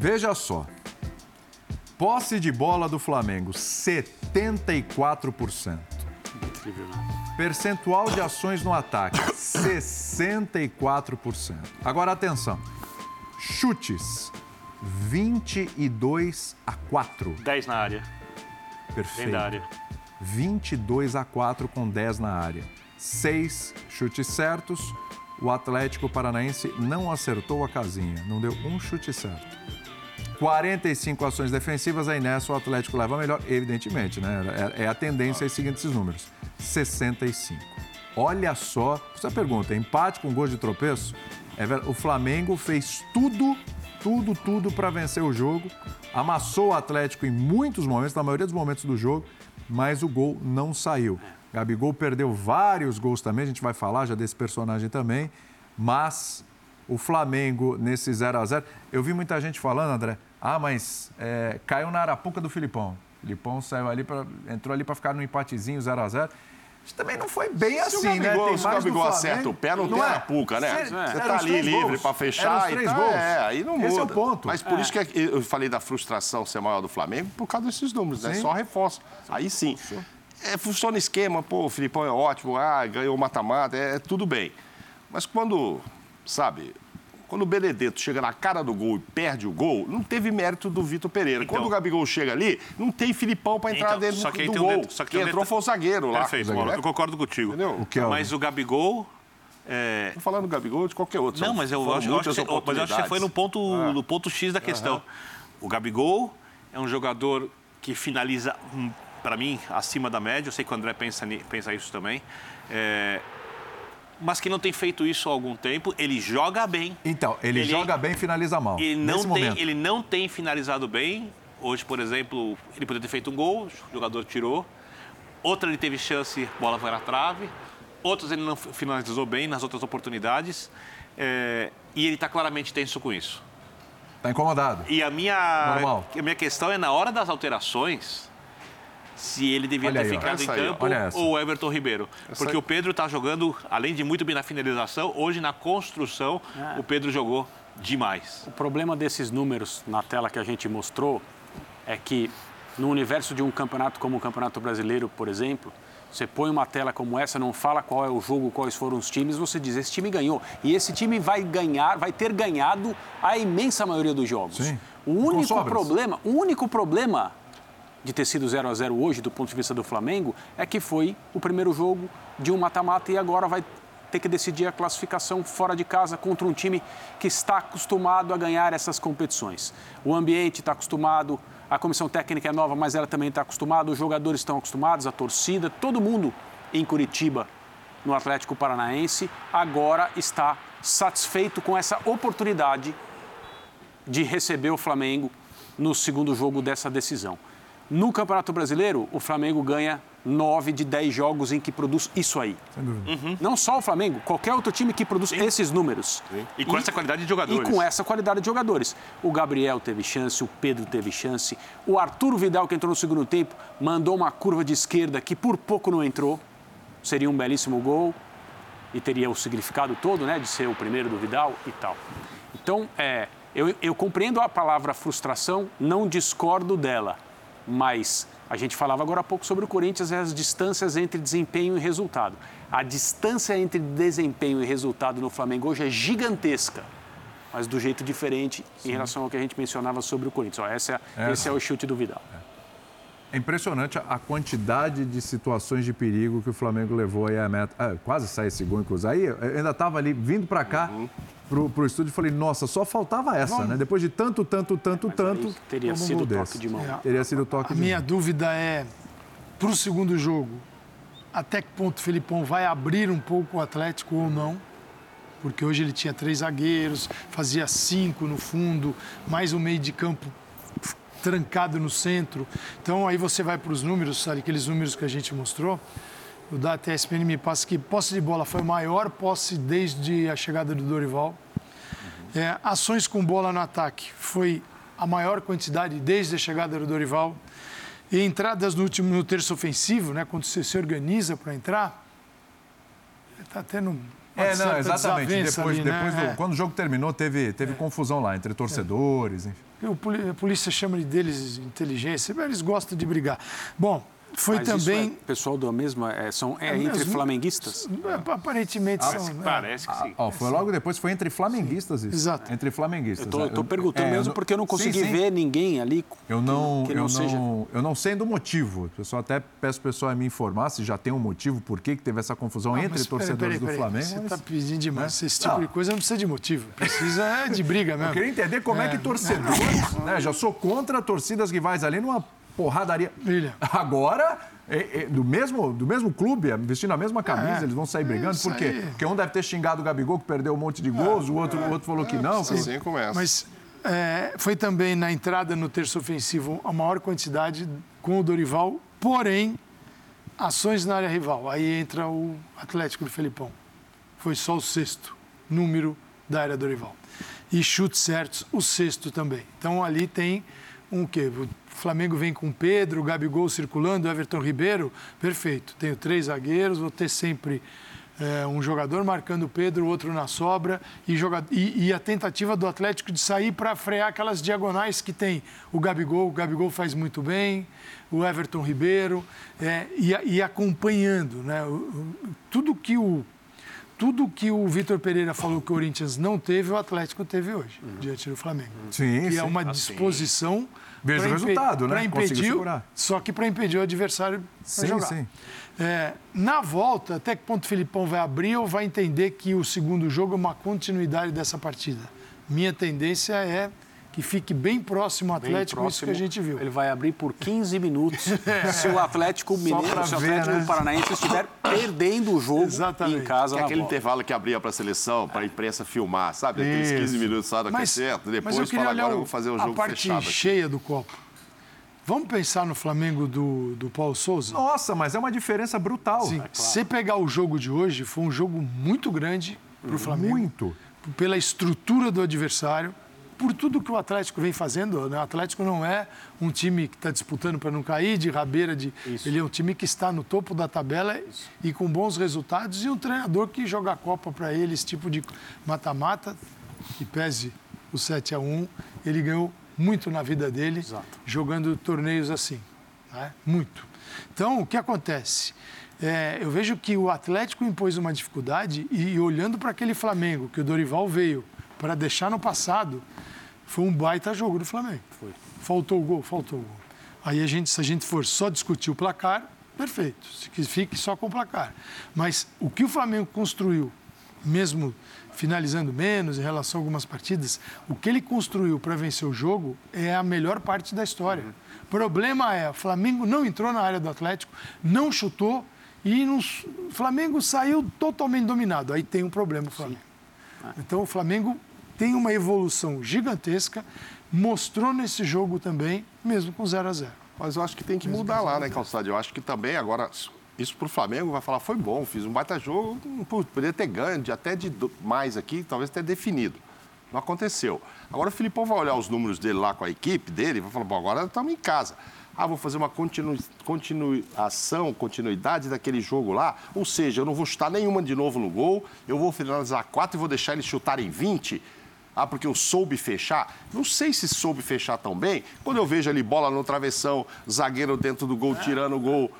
Veja só. Posse de bola do Flamengo, 74%. Incrível, né? Percentual de ações no ataque, 64%. Agora atenção. Chutes, 22 a 4. 10 na área. Perfeito. Dentro da área. 22 a 4 com 10 na área. Seis chutes certos. O Atlético Paranaense não acertou a casinha, não deu um chute certo. 45 ações defensivas, aí nessa o Atlético leva melhor, evidentemente, né? É, é a tendência é seguir esses números. 65. Olha só, você pergunta, empate com gol de tropeço? É o Flamengo fez tudo, tudo, tudo para vencer o jogo. Amassou o Atlético em muitos momentos, na maioria dos momentos do jogo, mas o gol não saiu. Gabigol perdeu vários gols também, a gente vai falar já desse personagem também, mas o Flamengo nesse 0 a 0 Eu vi muita gente falando, André, ah, mas é, caiu na arapuca do Filipão. O Filipão saiu ali, pra, entrou ali para ficar no empatezinho 0 a 0 Isso também não foi bem assim, né? Tem se o do Gabigol Flamengo. acerta o pé, não, tem é? arapuca, né? Cê- Você tá ali livre gols. para Eram fechar e tal. gols. É, aí não muda. Esse é o ponto. Mas por isso que eu falei da frustração ser maior do Flamengo, por causa desses números, né? Sim. Só reforça. Aí sim. É, funciona o esquema, pô, o Filipão é ótimo, ah, ganhou o mata-mata, é, é tudo bem. Mas quando, sabe, quando o Benedetto chega na cara do gol e perde o gol, não teve mérito do Vitor Pereira. Então- quando o Gabigol chega ali, não tem Filipão para entrar Então, dentro só que do tem um gol. det- só que Quem tem um entrou foi o zagueiro lá. Perfeito, Mauro, eu concordo contigo. Entendeu? O que é o- Mas o Gabigol. é, Tô falando do Gabigol ou de qualquer outro. Não, mas eu acho, eu acho que você, mas eu acho que você foi no ponto, Ah. no ponto X da questão. O Gabigol é um jogador que finaliza, para mim, acima da média. Eu sei que o André pensa, pensa isso também. É, mas que não tem feito isso há algum tempo. Ele joga bem. Então, ele, Ele- joga bem e finaliza mal. Ele não, tem, momento. ele não tem finalizado bem. Hoje, por exemplo, ele poderia ter feito um gol, o jogador tirou. Outra ele teve chance, bola vai na trave. Outros ele não finalizou bem nas outras oportunidades. É, e ele está claramente tenso com isso. Tá incomodado. E a minha, Normal. a minha questão é, na hora das alterações, se ele devia Olha ter aí, ficado em Essa aí, campo essa. ou o Everton Ribeiro. Porque aí. o Pedro está jogando, além de muito bem na finalização, hoje na construção, É. o Pedro jogou demais. O problema desses números na tela que a gente mostrou é que no universo de um campeonato como o Campeonato Brasileiro, por exemplo, você põe uma tela como essa, não fala qual é o jogo, quais foram os times, você diz esse time ganhou. E esse time vai ganhar, vai ter ganhado a imensa maioria dos jogos. Sim. O único problema, o único problema de ter sido 0 a 0 hoje, do ponto de vista do Flamengo, é que foi o primeiro jogo de um mata-mata e agora vai ter que decidir a classificação fora de casa contra um time que está acostumado a ganhar essas competições. O ambiente está acostumado, a comissão técnica é nova, mas ela também está acostumada, os jogadores estão acostumados, a torcida, todo mundo em Curitiba, no Atlético Paranaense, agora está satisfeito com essa oportunidade de receber o Flamengo no segundo jogo dessa decisão. No Campeonato Brasileiro, o Flamengo ganha 9 de 10 jogos em que produz isso aí. Sem dúvida. Não só o Flamengo, qualquer outro time que produz esses números. E com essa qualidade de jogadores. E com essa qualidade de jogadores. O Gabriel teve chance, o Pedro teve chance, o Arturo Vidal, que entrou no segundo tempo, mandou uma curva de esquerda que por pouco não entrou. Seria um belíssimo gol e teria o significado todo, né, de ser o primeiro do Vidal e tal. Então, é, eu, eu compreendo a palavra frustração, não discordo dela, mas a gente falava agora há pouco sobre o Corinthians e as distâncias entre desempenho e resultado. A distância entre desempenho e resultado no Flamengo hoje é gigantesca, mas do jeito diferente em relação ao que a gente mencionava sobre o Corinthians. Ó, essa é- É. Esse é o chute do Vidal. É impressionante a quantidade de situações de perigo que o Flamengo levou aí a meta. Ah, quase sai esse gol, inclusive. Aí eu ainda estava ali vindo para cá, pro, pro estúdio, e falei, nossa, só faltava essa, né? Depois de tanto, tanto, tanto, tanto. teria sido gol toque desse. de mão. É. Teria sido toque A de minha mão. dúvida é, para o segundo jogo, até que ponto o Filipão vai abrir um pouco o Atlético ou não? Porque hoje ele tinha três zagueiros, fazia cinco no fundo, mais um meio de campo trancado no centro. Então aí você vai para os números, sabe, aqueles números que a gente mostrou. O da TSPN me passa que posse de bola foi a maior posse desde a chegada do Dorival. É, ações com bola no ataque foi a maior quantidade desde a chegada do Dorival. E entradas no último no terço ofensivo, né, quando você se organiza para entrar, está tendo É, não, exatamente. Depois, ali, né? depois do- É. quando o jogo terminou, teve, teve confusão lá entre torcedores. enfim. O a polícia chama deles de inteligência, mas eles gostam de brigar. Bom, foi Mas isso também. é pessoal da mesma. É, são, é, É entre mesmo? flamenguistas? É, Aparentemente são. né? Parece que sim. Ó, foi logo depois, foi entre flamenguistas isso. Exato. Entre flamenguistas. Eu tô, né? tô perguntando É, mesmo eu porque eu não Sim, consegui sim. ver ninguém ali. Eu não, que eu, não não, seja- eu não sei do motivo. Eu só até peço o pessoal a me informar se já tem um motivo por que que teve essa confusão Ah, entre torcedores peraí, peraí, do Flamengo. Você está pedindo demais. Esse tipo Não. de coisa não precisa de motivo. Precisa é de briga mesmo. Eu queria entender como é, que torcedores, [laughs] né? Já sou contra torcidas rivais ali numa porradaria. William. Agora, é, é, do, mesmo, do mesmo clube, vestindo a mesma camisa, É, eles vão sair brigando. isso Por quê? aí. Porque um deve ter xingado o Gabigol, que perdeu um monte de gols, o, outro, o outro falou que não. que- Assim começa. Mas é, foi também na entrada no terço ofensivo a maior quantidade com o Dorival, porém, ações na área rival. Aí entra o Atlético do Felipão. Foi só o sexto número da área Dorival. E chutes certos, o sexto também. Então ali tem um quê? O Flamengo vem com Pedro, o Gabigol circulando, o Everton Ribeiro, perfeito. Tenho três zagueiros, vou ter sempre é, um jogador marcando o Pedro, outro na sobra, e, joga... e, e a tentativa do Atlético de sair para frear aquelas diagonais que tem o Gabigol, o Gabigol faz muito bem, o Everton Ribeiro, é, e, e acompanhando. Né? Tudo que o. Tudo que o Vitor Pereira falou que o Corinthians não teve, o Atlético teve hoje, diante do Flamengo. Sim, Que sim. é uma disposição. Veja o resultado, né? Conseguiu impedir, segurar. só que para impedir o adversário Sim, jogar. sim. É, na volta, até que ponto o Filipão vai abrir ou vai entender que o segundo jogo é uma continuidade dessa partida? Minha tendência é que fique bem próximo ao Atlético, isso que a próximo. gente viu. Ele vai abrir por 15 minutos. [laughs] se o Atlético Mineiro, se o ver, Atlético né? Paranaense estiver perdendo o jogo Exatamente. em casa Que é aquele volta. intervalo que abria para a seleção, para a imprensa filmar, sabe? Aqueles Isso. 15 minutos só Mas, aquecendo, mas depois eu queria fala olhar agora eu o- vou fazer o a jogo parte fechado. aqui. cheia do copo. Vamos pensar no Flamengo do, do Paulo Souza? Nossa, mas é uma diferença brutal. Sim. Se você pegar o jogo de hoje, foi um jogo muito grande para o Flamengo. Muito. Pela estrutura do adversário, por tudo que o Atlético vem fazendo. Né? O Atlético não é um time que está disputando para não cair, de rabeira. De... Ele é um time que está no topo da tabela e com bons resultados. E um treinador que joga a Copa para ele, esse tipo de mata-mata, que pese o 7 a 1 ele ganhou muito na vida dele jogando torneios assim. né? Muito. Então, o que acontece? É, eu vejo que o Atlético impôs uma dificuldade e, olhando para aquele Flamengo que o Dorival veio para deixar no passado, foi um baita jogo do Flamengo. Faltou o gol, faltou o gol. Aí a gente, se a gente for só discutir o placar, perfeito, que fique só com o placar. Mas o que o Flamengo construiu, mesmo finalizando menos em relação a algumas partidas, o que ele construiu para vencer o jogo é a melhor parte da história. O problema é, o Flamengo não entrou na área do Atlético, não chutou e o Flamengo saiu totalmente dominado. Aí tem um problema o Flamengo. Então o Flamengo tem uma evolução gigantesca, mostrou nesse jogo também, mesmo com 0 a 0 Mas eu acho que tem que mudar lá, né, Calçado? Eu acho que também agora, isso pro Flamengo vai falar, foi bom, fiz um baita jogo, poderia ter ganho, de- até de mais aqui, talvez ter definido. Não aconteceu. Agora o Filipão vai olhar os números dele lá com a equipe dele e vai falar, bom, agora estamos em casa. Ah, vou fazer uma continu... continuação, continuidade daquele jogo lá. Ou seja, eu não vou chutar nenhuma de novo no gol, eu vou finalizar quatro e vou deixar eles chutarem 20. Ah, porque eu soube fechar. Não sei se soube fechar tão bem. Quando eu vejo ali bola no travessão, zagueiro dentro do gol, tirando o gol.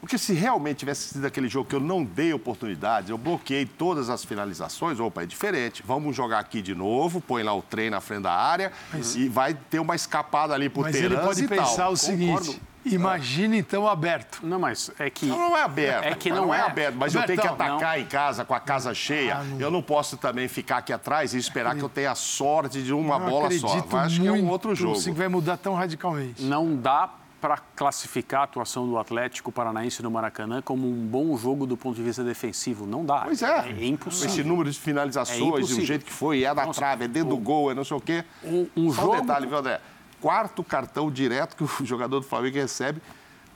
Porque se realmente tivesse sido aquele jogo que eu não dei oportunidades, eu bloqueei todas as finalizações, opa, é diferente. Vamos jogar aqui de novo, põe lá o trem na frente da área e vai ter uma escapada ali pro Mas ele Terans pode e tal. pensar o Concordo. seguinte: imagina então aberto. Não, mas é que. Não, não é aberto. É que Mas não é. aberto. Mas eu tenho que atacar em casa com a casa cheia. Ah, não. Eu não posso também ficar aqui atrás e esperar que eu tenha sorte de uma Não bola só. Eu acho que é um outro jogo. assim que vai mudar tão radicalmente. Não dá para classificar a atuação do Atlético Paranaense no Maracanã como um bom jogo do ponto de vista defensivo. Não dá. Pois é. É impossível. Esse número de É finalizações, impossível. do jeito que foi, é da Nossa, trave, é dentro do gol, é não sei o quê. Um- um Só jogo- um detalhe, viu, André? Quarto cartão direto que o [laughs] jogador do Flamengo recebe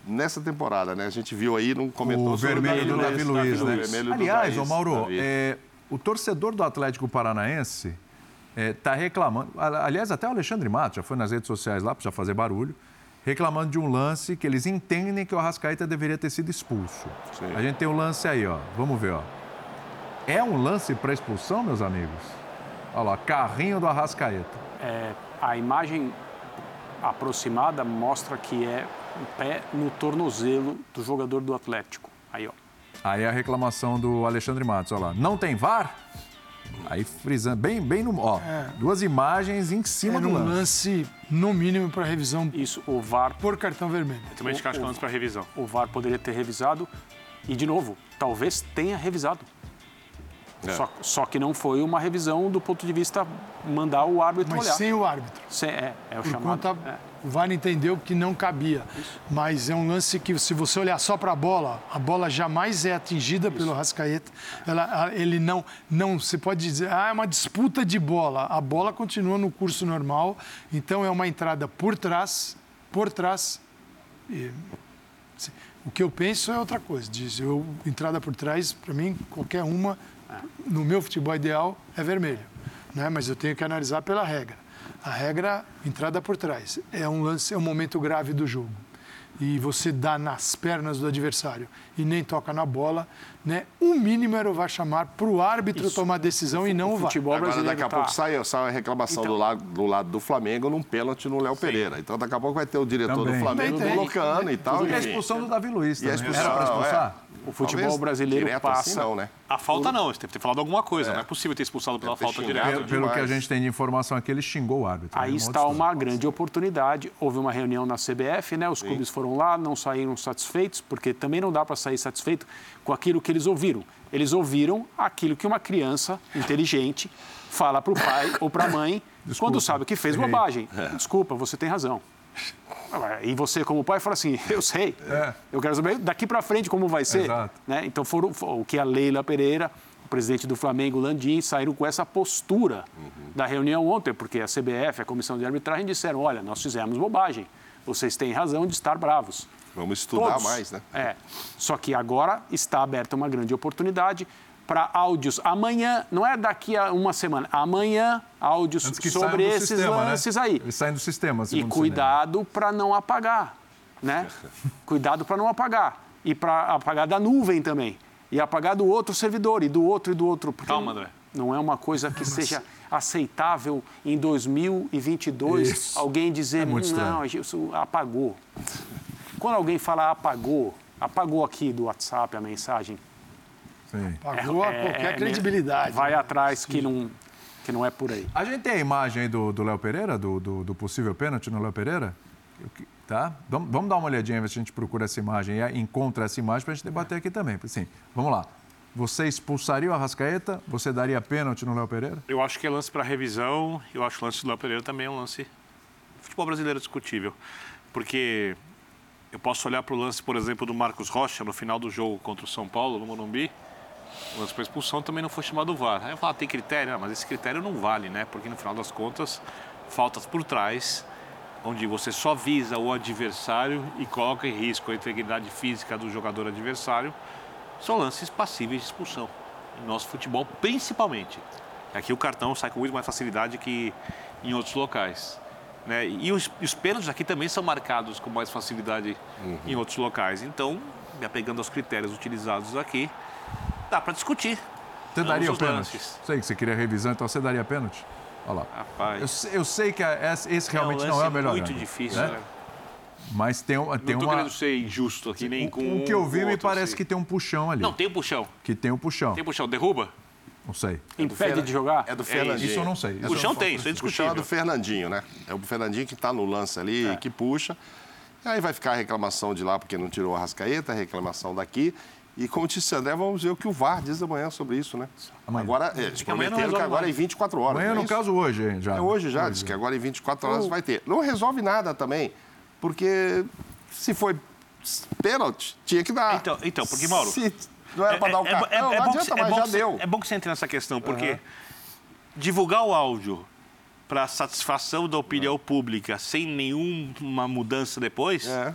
nessa temporada, né? A gente viu aí, não comentou O sobre vermelho do Davi Luiz, O né? do Aliás, Davi, ô Mauro, Davi. é, o torcedor do Atlético Paranaense está reclamando. a- Aliás, até o Alexandre Matos já foi nas redes sociais lá para já fazer barulho, reclamando de um lance que eles entendem que o Arrascaeta deveria ter sido expulso. Sim. A gente tem o lance aí, ó. Vamos ver, ó. É um lance para expulsão, meus amigos? Olha lá, carrinho do Arrascaeta. É, a imagem aproximada mostra que é o pé no tornozelo do jogador do Atlético. Aí, ó. Aí a reclamação do Alexandre Matos, olha lá. Não tem VAR? Aí frisando, bem, bem no. Ó, duas imagens em cima Era do um lance. lance, no mínimo, para revisão Isso, o VAR, por cartão vermelho. O- Também acho que é o- lance para revisão. o VAR poderia ter revisado e, de novo, talvez tenha revisado. Só, só que não foi uma revisão do ponto de vista mandar o árbitro Mas olhar. sem o árbitro. Sem- é, é o Por chamado. conta, é. o VAR entendeu que não cabia. Mas é um lance que, se você olhar só para a bola, a bola jamais é atingida pelo Rascaeta. Ela, ele não, não, você pode dizer, ah, é uma disputa de bola. A bola continua no curso normal, então é uma entrada por trás, por trás. E, o que eu penso é outra coisa. Diz, eu, entrada por trás, para mim, qualquer uma, no meu futebol ideal, é vermelho. Né? Mas eu tenho que analisar pela regra. A regra, entrada por trás, é um lance, é um momento grave do jogo. E você dá nas pernas do adversário e nem toca na bola, né? O mínimo era o VAR chamar para o árbitro tomar a decisão e não o VAR. futebol Agora, brasileiro daqui a tá- pouco sai, sai a reclamação Então. do, lado, do lado do Flamengo num pênalti no Léo Pereira. Então, daqui a pouco vai ter o diretor Também. do Flamengo Também colocando e tal. E a enfim. expulsão do Davi Luiz E a também. expulsão, Era para expulsar? O futebol Talvez brasileiro passa. assim, não, né? A falta não, você deve ter falado alguma coisa. Não é possível ter expulsado pela ter falta direta. Pelo, pelo que a gente tem de informação aqui, ele xingou o árbitro. Aí né? está uma grande oportunidade. Houve uma reunião na CBF, né? Os clubes foram lá, não saíram satisfeitos, porque também não dá para sair satisfeito com aquilo que eles ouviram. Eles ouviram aquilo que uma criança inteligente fala para o pai ou para a mãe [laughs] quando sabe que fez bobagem. Desculpa, você tem razão. E você, como pai, fala assim: eu sei. É. Eu quero saber daqui para frente como vai ser. Né? Então, foram, fo- o que a Leila Pereira, o presidente do Flamengo, Landim, saíram com essa postura da reunião ontem, porque a CBF, a Comissão de Arbitragem, disseram: olha, nós fizemos bobagem. Vocês têm razão de estar bravos. Vamos estudar Todos. mais, né? É. Só que agora está aberta uma grande oportunidade para áudios. Amanhã, não é daqui a uma semana, amanhã, áudios sobre esses sistema, né? lances aí. Eles saem do sistema, E cuidado para não apagar, né? [laughs] cuidado para não apagar. E para apagar da nuvem também. E apagar do outro servidor, e do outro, e do outro. Porque Calma, André. Não é uma coisa que seja aceitável em 2022 Isso. alguém dizer, É não, isso apagou. Quando alguém fala apagou, apagou aqui do WhatsApp a mensagem, Sim. Pagou a é- qualquer é- credibilidade. vai né? atrás que não, que não é por aí. A gente tem a imagem aí do do Léo Pereira, do, do, do possível pênalti no Léo Pereira? Tá? Vamos, vamos dar uma olhadinha, ver se a gente procura essa imagem e encontra essa imagem para a gente debater aqui também. Sim, vamos lá. Você expulsaria o Arrascaeta? Você daria pênalti no Léo Pereira? Eu acho que é lance para revisão. Eu acho que o lance do Léo Pereira também é um lance futebol brasileiro discutível. Porque eu posso olhar para o lance, por exemplo, do Marcos Rocha no final do jogo contra o São Paulo, no Morumbi. O lance para expulsão também não foi chamado VAR. Aí eu falo, ah, tem critério? Ah, mas esse critério não vale, né? Porque no final das contas, faltas por trás, onde você só visa o adversário e coloca em risco a integridade física do jogador adversário, são lances passíveis de expulsão. Em nosso futebol, principalmente. Aqui o cartão sai com muito mais facilidade que em outros locais. Né? E os, e os pênaltis aqui também são marcados com mais facilidade em outros locais. Então, me apegando aos critérios utilizados aqui, dá para discutir. Você daria o pênalti? lances. Sei que você queria revisão, então você daria pênalti? Olha lá. Rapaz. Eu, sei- eu sei que a- esse, realmente um não é o melhor. muito ângulo, difícil, né? né? Mas tem, um- tem Não tô uma. querendo ser injusto aqui, nem com o, o que um eu vi me parece sei. que tem um puxão ali. Não, tem o puxão. Que tem um puxão. Tem puxão. Derruba? Não sei. Impede de jogar? É do Fernandinho. Isso eu não sei. É Puxão tem, isso é O puxão é do Fernandinho, né? É o Fernandinho que está no lance ali, É. que puxa. E aí vai ficar a reclamação de lá porque não tirou a rascaeta, a reclamação daqui. E como disse o André, vamos ver o que o VAR diz amanhã sobre isso, né? Amanhã. Agora, é, eles não prometeram que agora é em nada. 24 horas. Amanhã, não é no isso? caso, hoje, hein, já. É hoje já, diz que agora em 24 horas vai ter. Não resolve nada também, porque se foi pênalti, tinha que dar. Então- então, porque, Mauro, Se não era para dar o cartão, é- é não bom que adianta, você- é mas bom já que deu. É bom que você entre nessa questão, porque divulgar o áudio para satisfação da opinião pública sem nenhuma mudança depois, É.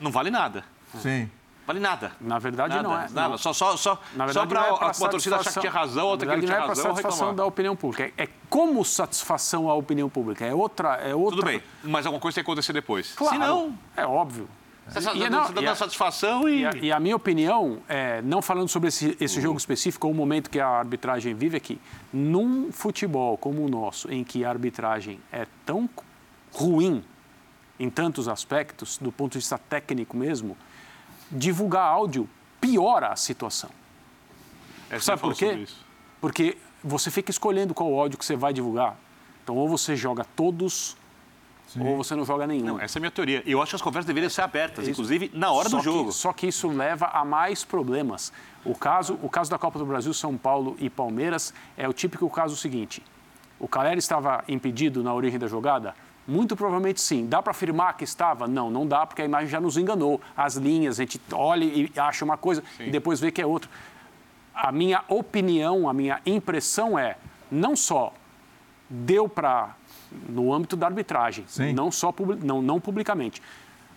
não vale nada. Sim. Vale nada. Na verdade, nada, não é. Nada. Não. Só, só, só, Na só verdade, para é pra torcida achar que tinha razão, outra que não verdade, tinha não é para razão, satisfação reclamar. da opinião pública. É, é como satisfação à opinião pública. É outra. É outra... Tudo bem, mas alguma coisa tem que acontecer depois. Claro. Se não, É óbvio. Você está dando, tá a- satisfação e... E a, e a minha opinião, é, não falando sobre esse, esse jogo específico ou o momento que a arbitragem vive aqui, num futebol como o nosso, em que a arbitragem é tão ruim em tantos aspectos, do ponto de vista técnico mesmo, divulgar áudio piora a situação. É, Sabe por quê? Porque você fica escolhendo qual áudio que você vai divulgar. Então, ou você joga todos, ou você não joga nenhum. Não, essa é a minha teoria. Eu acho que as conversas deveriam ser abertas, inclusive na hora Só do que- jogo. só que isso leva a mais problemas. O caso, o caso da Copa do Brasil, São Paulo e Palmeiras é o típico caso seguinte. O Caleri estava impedido na origem da jogada? Muito provavelmente sim. Dá para afirmar que estava? Não, não dá, porque a imagem já nos enganou. As linhas, a gente olha e acha uma coisa e depois vê que é outra. A minha opinião, a minha impressão é, não só deu para, no âmbito da arbitragem, Sim. não só não, não publicamente,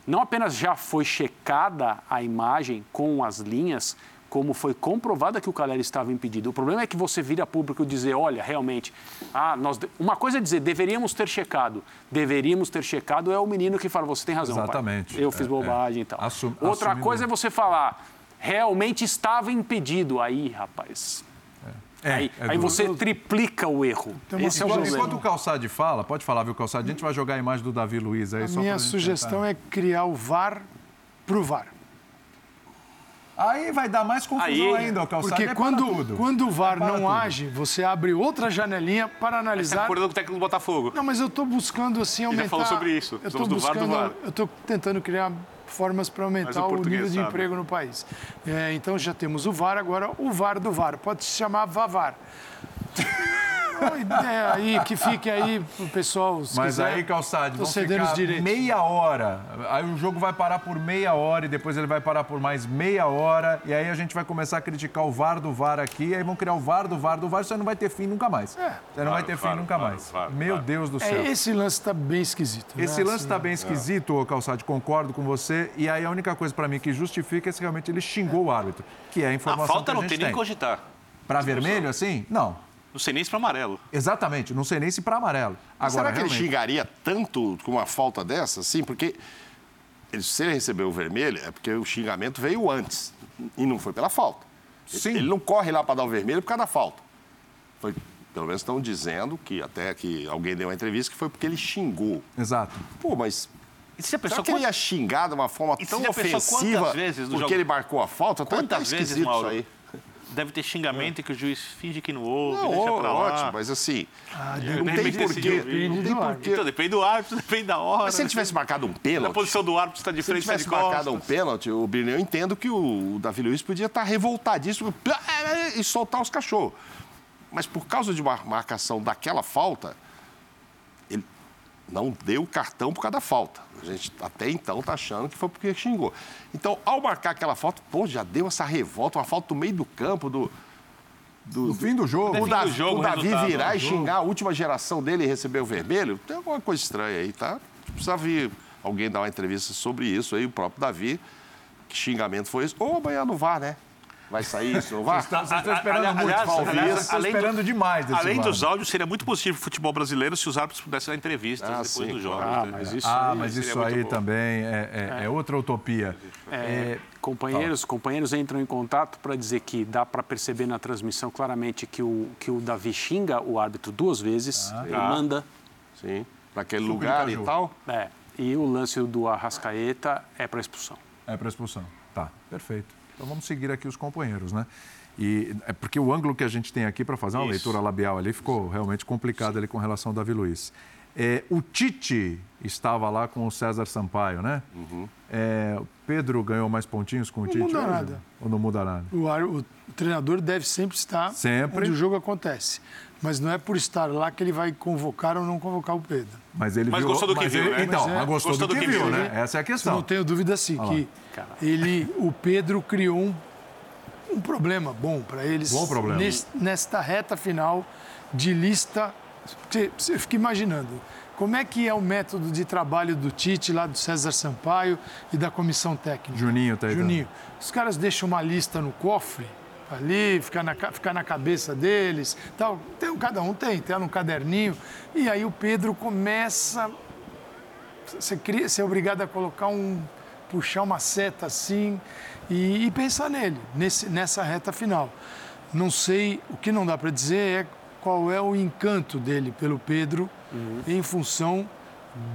não apenas já foi checada a imagem com as linhas, como foi comprovada que o Caleri estava impedido. O problema é que você vira público e dizer, olha, realmente, ah, nós de- uma coisa é dizer, deveríamos ter checado. Deveríamos ter checado é o menino que fala, você tem razão, pai. Exatamente. Eu fiz É, bobagem é. e tal. Assum- Outra assumindo- coisa é você falar, realmente estava impedido. Aí, rapaz, É, aí, é aí você triplica o erro. Uma Esse é o Enquanto, o Calçade fala, pode falar, viu, Calçade? A gente vai jogar a imagem do Davi Luiz aí. A só minha sugestão tentar. é criar o VAR pro VAR. Aí vai dar mais confusão Aí- ainda, o Calçade. Porque é para quando, tudo. quando o VAR para não tudo. age, você abre outra janelinha para Você está analisar. concordando com o técnico do Botafogo. Não, mas eu estou buscando assim já aumentar. falou sobre isso. Eu estou do VAR do buscando, VAR. eu estou tentando criar formas para aumentar o o nível de sabe. emprego no país. É, então já temos o VAR agora, o VAR do VAR. Pode se chamar VAVAR. Ideia aí que fique aí pro pessoal. se Mas quiser. aí, Calçade, Tô vão ficar os direitos. meia hora. Aí o jogo vai parar por meia hora e depois ele vai parar por mais meia hora. E aí a gente vai começar a criticar o VAR do VAR aqui. E aí vão criar o VAR do VAR do VAR. Isso aí não vai ter fim nunca mais. É. Aí não vai ter fim VAR, nunca VAR, mais. VAR, Meu VAR. Deus do céu. É, esse lance está bem esquisito. né? Esse lance Assim, está bem esquisito, ô Calçade, concordo com você. E aí a única coisa para mim que justifica é se realmente ele xingou o árbitro, que é a A informação falta que a não tem nem tem. que cogitar. Para vermelho, assim? Não. Não sei nem se para amarelo. Exatamente. Não sei nem se para amarelo. Mas Agora, será que ele realmente, xingaria tanto com uma falta dessa? Sim, porque ele, se ele recebeu o vermelho, é porque o xingamento veio antes. E não foi pela falta. Sim. Ele não corre lá para dar o vermelho por causa da falta. Foi, pelo menos estão dizendo que até que alguém deu uma entrevista que foi porque ele xingou. Exato. Pô, mas E se a será pessoa que ele ia xingar de uma forma Então, tão ofensiva quantas vezes no porque jogo- ele marcou a falta? Tá- tá Quantas vezes, esquisito Mauro? isso aí. Deve ter xingamento que o juiz finge que não ouve, Não, deixa ó, pra lá. ótimo, mas assim, Ah, não tem porquê. Não tem porquê. Então, depende do árbitro, depende da hora. Mas se ele tivesse marcado um Na pênalti, posição do árbitro, está de se ele de tivesse marcado um pênalti, o Birne, eu entendo que o, Davi Luiz podia estar revoltadíssimo e soltar os cachorros. Mas por causa de uma marcação daquela falta, não deu o cartão por causa da falta. A gente até então está achando que foi porque xingou. Então, ao marcar aquela falta, pô, já deu essa revolta, uma falta no meio do campo do. do- No fim do jogo. o Davi, do jogo, o Davi virar e xingar a última geração dele e receber o vermelho, tem alguma coisa estranha aí, tá? Precisa vir alguém dar uma entrevista sobre isso aí, o próprio Davi. Que xingamento foi esse? Ou amanhã no VAR, né? Vai sair isso [laughs] VAR? Vocês estão esperando Ali- muito, aliás, aliás, estão além do- esperando demais desse Além dos áudios, seria muito positivo pro futebol brasileiro se os árbitros pudessem dar entrevistas Ah, depois sim, dos jogos. Ah, né? mas isso Ah, aí... mas isso aí bom. também é, é- é outra utopia. É, companheiros, companheiros entram em contato para dizer que dá para perceber na transmissão claramente que o, que o Davi xinga o árbitro duas vezes, Ah. ele manda, Sim. Para aquele lugar e tal. é, e o lance do Arrascaeta é para expulsão. É para expulsão. Tá, perfeito. Então vamos seguir aqui os companheiros, né? E é porque o ângulo que a gente tem aqui para fazer uma Isso. leitura labial ali ficou realmente complicado ali com relação ao Davi Luiz. É, o Tite estava lá com o César Sampaio, né? É, o Pedro ganhou mais pontinhos com o Tite? muda hoje? nada. Ou não muda nada? O, ar- o treinador deve sempre estar Sempre. onde o jogo acontece. Mas não é por estar lá que ele vai convocar ou não convocar o Pedro. Mas ele Mas viu, gostou do que mas viu, ele- né? Então, Mas é- mas gostou, do que, viu, né? Essa é a Eu questão. não tenho dúvida sim que ele, o Pedro criou um, um problema bom para eles Bom problema. nes- nesta reta final de lista. Você, você fica imaginando como é que é o método de trabalho do Tite, lá do César Sampaio e da comissão técnica. Juninho tá aí. Juninho, os caras deixam uma lista no cofre ali, fica na, ca- fica na cabeça deles, tal. Tem, um- cada um tem, tem no caderninho. E aí o Pedro começa. Você, cria, você é obrigado a colocar um, puxar uma seta assim e, e pensar nele, nesse, nessa reta final. Não sei, o que não dá para dizer é qual é o encanto dele pelo Pedro em função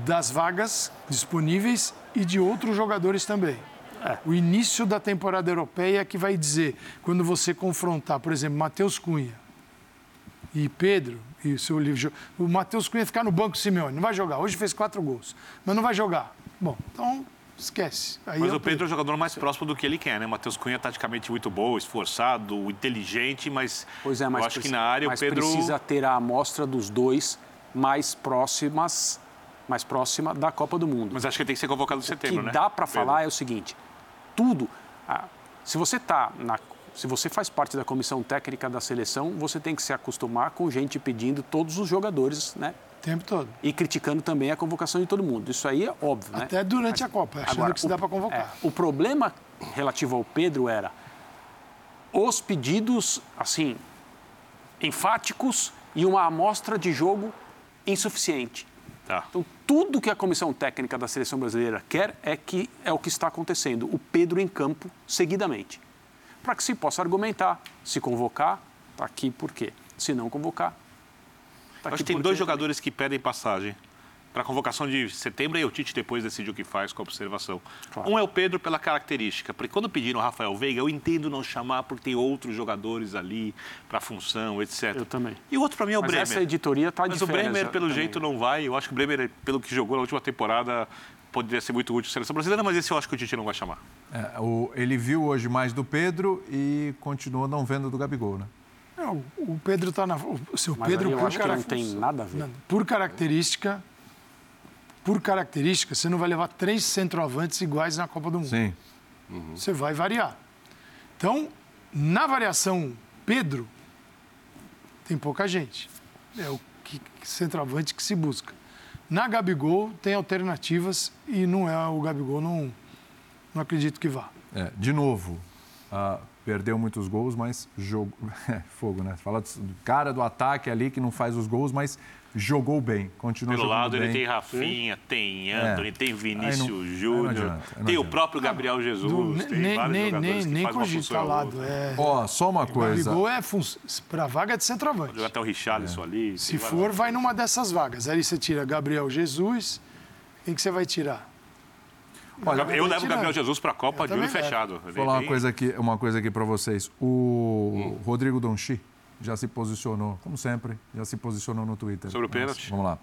das vagas disponíveis e de outros jogadores também. O início da temporada europeia é que vai dizer, quando você confrontar, por exemplo, Matheus Cunha e Pedro, e o seu livro. O Matheus Cunha ficar no banco Simeone, não vai jogar. Hoje fez quatro gols, mas não vai jogar. Bom, então esquece. Aí Mas é o Pedro é o jogador mais próximo do que ele quer, né? O Matheus Cunha é taticamente muito bom, esforçado, inteligente, mas, Pois é, mas eu acho que na área o Pedro... precisa ter a amostra dos dois mais próximas, mais próxima da Copa do Mundo. Mas acho que ele tem que ser convocado em O setembro, que né? dá para falar é o seguinte: tudo. ah, se você tá na, se você faz parte da comissão técnica da seleção, você tem que se acostumar com gente pedindo todos os jogadores, né? O tempo todo. E criticando também a convocação de todo mundo. Isso aí é óbvio, né? Até durante a Copa, achando que se o- dá para convocar. é, o problema relativo ao Pedro era os pedidos, assim, enfáticos e uma amostra de jogo insuficiente. Tá. Então, tudo que a comissão técnica da seleção brasileira quer é que é o que está acontecendo, o Pedro em campo seguidamente. Para que se possa argumentar, se convocar, está aqui por quê? Se não convocar, está Acho que tem dois quê? jogadores que pedem passagem para a convocação de setembro e o Tite depois decide o que faz com a observação. Claro. Um é o Pedro pela característica, porque quando pediram o Rafael Veiga, eu entendo não chamar porque tem outros jogadores ali para a função, etc. Eu também. E o outro para mim é o Mas Bremer. essa editoria está de Mas o Bremer, pelo também. jeito, não vai. Eu acho que o Bremer, pelo que jogou na última temporada, poderia ser muito útil à seleção brasileira, mas esse eu acho que o Tite não vai chamar. É, o- ele viu hoje mais do Pedro e continuou não vendo do Gabigol, né? Não, o Pedro está na. O seu Mas Pedro, por, acho que não tem nada a ver. Não, por característica, por característica, você não vai levar três centroavantes iguais na Copa do Mundo. Sim. Você vai variar. Então, na variação Pedro, tem pouca gente. É o que, centroavante que se busca. Na Gabigol, tem alternativas e não é o Gabigol, não, não acredito que vá. É, de novo, ah, perdeu muitos gols, mas jogo. [laughs] É, fogo, né? Fala do cara do ataque ali que não faz os gols, mas jogou bem. Continua Pelo jogando lado, ele bem. tem Rafinha, tem Anthony, É. tem Vinícius Júnior, adianta, aí não tem o próprio Gabriel Jesus, Do- tem nem vários nem, jogadores nem, que nem fazem uma cogita função ou lado. É, Ó, só uma coisa. Gabigol é para vaga de centroavante. Jogar até o Richarlison ali. Se for, vai numa dessas vagas. Aí você tira Gabriel Jesus. Quem que você vai tirar? Olha, Eu levo o. Gabriel Jesus para a Copa de olho fechado. Vou falar uma coisa aqui, uma coisa aqui para vocês. O Rodrigo Donchi já se posicionou, como sempre, já se posicionou no Twitter. Sobre o Mas, pênalti? Vamos lá.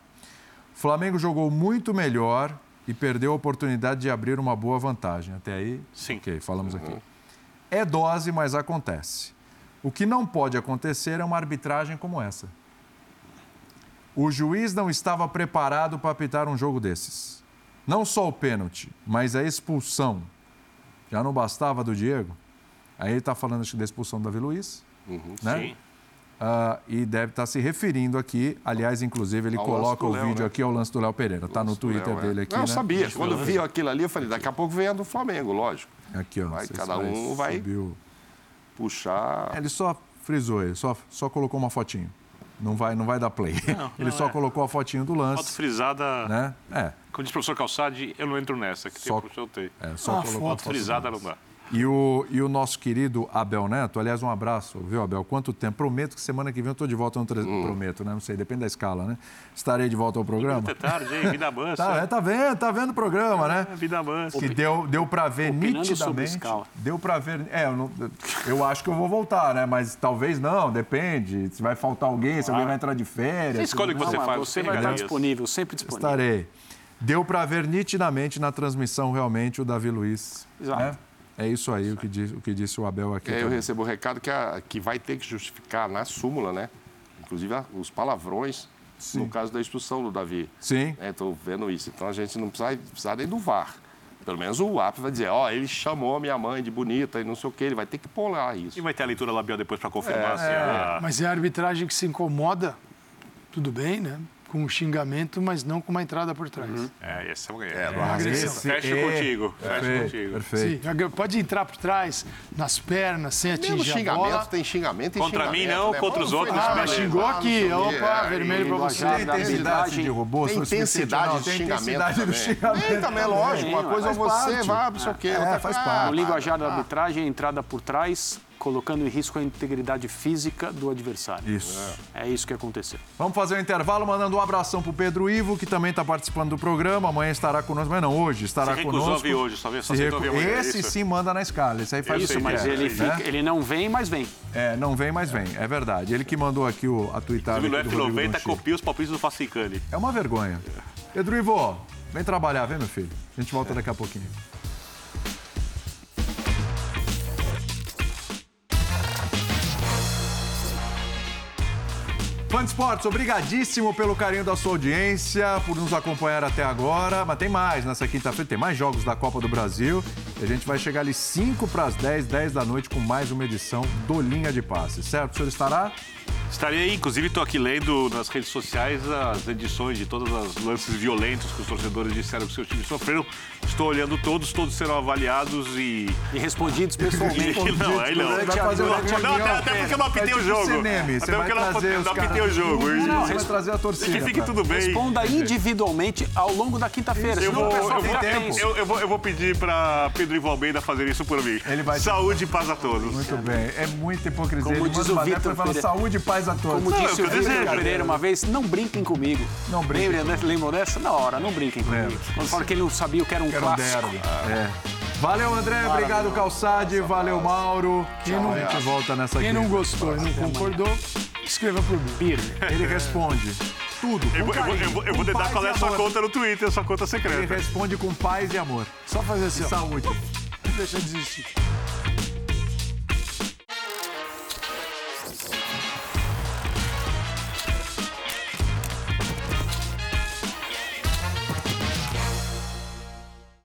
O Flamengo jogou muito melhor e perdeu a oportunidade de abrir uma boa vantagem. Até aí, Sim. ok, falamos aqui. É dose, mas acontece. O que não pode acontecer é uma arbitragem como essa. O juiz não estava preparado para apitar um jogo desses. Não só o pênalti, mas a expulsão. Já não bastava do Diego? Aí ele está falando acho que, da expulsão do Davi Luiz, né? Sim. Ah, e deve estar se referindo aqui. Aliás, inclusive, ele Ao coloca o Léo, vídeo né? aqui ao lance do Léo Pereira. Está no Twitter Léo, é. dele aqui, Não, eu né? sabia. Quando eu vi aquilo ali, eu falei, daqui a pouco vem a do Flamengo, lógico. Aqui, ó. não Vai, cada um vai- subir o- Puxar. Ele só frisou, ele só, só colocou uma fotinho. Não vai, não vai dar play. [laughs] ele só é. colocou a fotinho do Foto lance. frisada, Né? É, como diz o professor Calçade, eu não entro nessa, que Só- tem eu tenho. é só Ah, foto Frisada lance. não dá. E o, e o nosso querido Abel Neto, aliás, um abraço, viu, Abel? Quanto tempo? Prometo que semana que vem eu estou de volta no tre... Prometo, né? Não sei, depende da escala, né? Estarei de volta ao programa. Até tarde, hein? Vida mansa. [laughs] Tá, é, tá vendo, tá vendo o programa, né? É, Vida mansa. Que deu, deu para ver Opinando sobre nitidamente. escala. Deu para ver. É, eu, não- eu acho que eu vou voltar, né? Mas talvez não, depende. Se vai faltar alguém, se alguém vai entrar de férias. Você escolhe o que Não, você mas faz. você tem vai estar disponível, sempre disponível. Estarei. Deu para ver nitidamente na transmissão realmente o Davi Luiz. Exato. né? É isso aí o que, diz- o que disse o Abel aqui. Aí eu recebo o recado que, a- que vai ter que justificar na súmula, né? Inclusive a- os palavrões, no caso da expulsão do Davi. Sim. Estou vendo isso. Então a gente não precisa, precisa nem do VAR. Pelo menos o AP vai dizer, ó, ele chamou minha mãe de bonita e não sei o quê. Ele vai ter que lá isso. E vai ter a leitura labial depois para confirmar se a... Mas é a arbitragem que se incomoda, tudo bem, né? Com um xingamento, mas não com uma entrada por trás. É, esse é o É, Uma agressão. Fecha contigo, fecha Perfeito, contigo. perfeito. Sim, pode entrar por trás, nas pernas, sem Mesmo atingir a xingamento, bola. tem xingamento e Contra mim, xingamento, não, né? contra os outros, Ah, mas xingou aqui. o. Opa, É, vermelho pra você. Tem da intensidade de robô, Tem intensidade de xingamento do também. xingamento. Tem também, lógico. Uma coisa é você, vai, não sei o quê. É, faz parte. ah, No linguajar da ah, arbitragem, a entrada por trás, colocando em risco a integridade física do adversário. Isso. É isso que aconteceu. Vamos fazer um intervalo, mandando um abração pro Pedro Ivo, que também está participando do programa. Amanhã estará conosco, mas não, hoje estará Se conosco. vir hoje, só vê- só Se amanhã, é Esse isso? sim manda na escala, esse aí faz o Isso, que mas quer, ele, né? fica- ele não vem, mas vem. É, não vem, mas vem, é verdade. Ele que mandou aqui o, a tuitada no do Rodrigo F90 Donchiro. copia os palpites do Facicani. É uma vergonha. Pedro Ivo, vem trabalhar, vem, meu filho. A gente volta daqui a pouquinho. Fã de Esportes, obrigadíssimo pelo carinho da sua audiência, por nos acompanhar até agora. Mas tem mais nessa quinta-feira, tem mais jogos da Copa do Brasil. E a gente vai chegar ali 5 para as 10, 10 da noite, com mais uma edição do Linha de Passe. Certo? O senhor estará? Estarei aí, inclusive estou aqui lendo nas redes sociais as edições de todos os lances violentos que os torcedores disseram que seus times sofreram. Estou olhando todos, todos serão avaliados e. E respondidos [laughs] pessoalmente. não, aí não. Vai fazer Não, o não, reunião. até, até porque eu não apitei É o tipo jogo. CNM, você até porque eu não, não apitei o jogo. Não, você vai trazer a torcida. Que fique pra- tudo bem. Responda individualmente ao longo da quinta-feira. Eu vou, o pessoal eu, vou, tempo. eu, eu vou, eu vou pedir para Pedro Ivo Almeida fazer isso por mim. Ele vai- Saúde e paz a todos. Muito bem, é muita hipocrisia. Como Ele diz o Vitor e fala saúde e paz a todos. Como Não, disse eu o Vitor Pereira uma vez, não brinquem comigo. Não brinquem Lembra, né? Lembram dessa? Na hora, não brinquem comigo. Lembro. Quando falaram que ele não sabia o que era um Quero um clássico. derby. É. Valeu, André. Obrigado, Calçade. Valeu, Mauro. Quem não, a gente volta nessa Quem não gostou e não concordou, escreva por mim. Ele [laughs] responde tudo. Eu vou, eu vou, eu carinho, vou, paz qual é e a sua amor. conta no Twitter, sua conta Ele secreta. responde com paz e amor. Só fazer assim, E saúde. [laughs] Deixa eu desistir.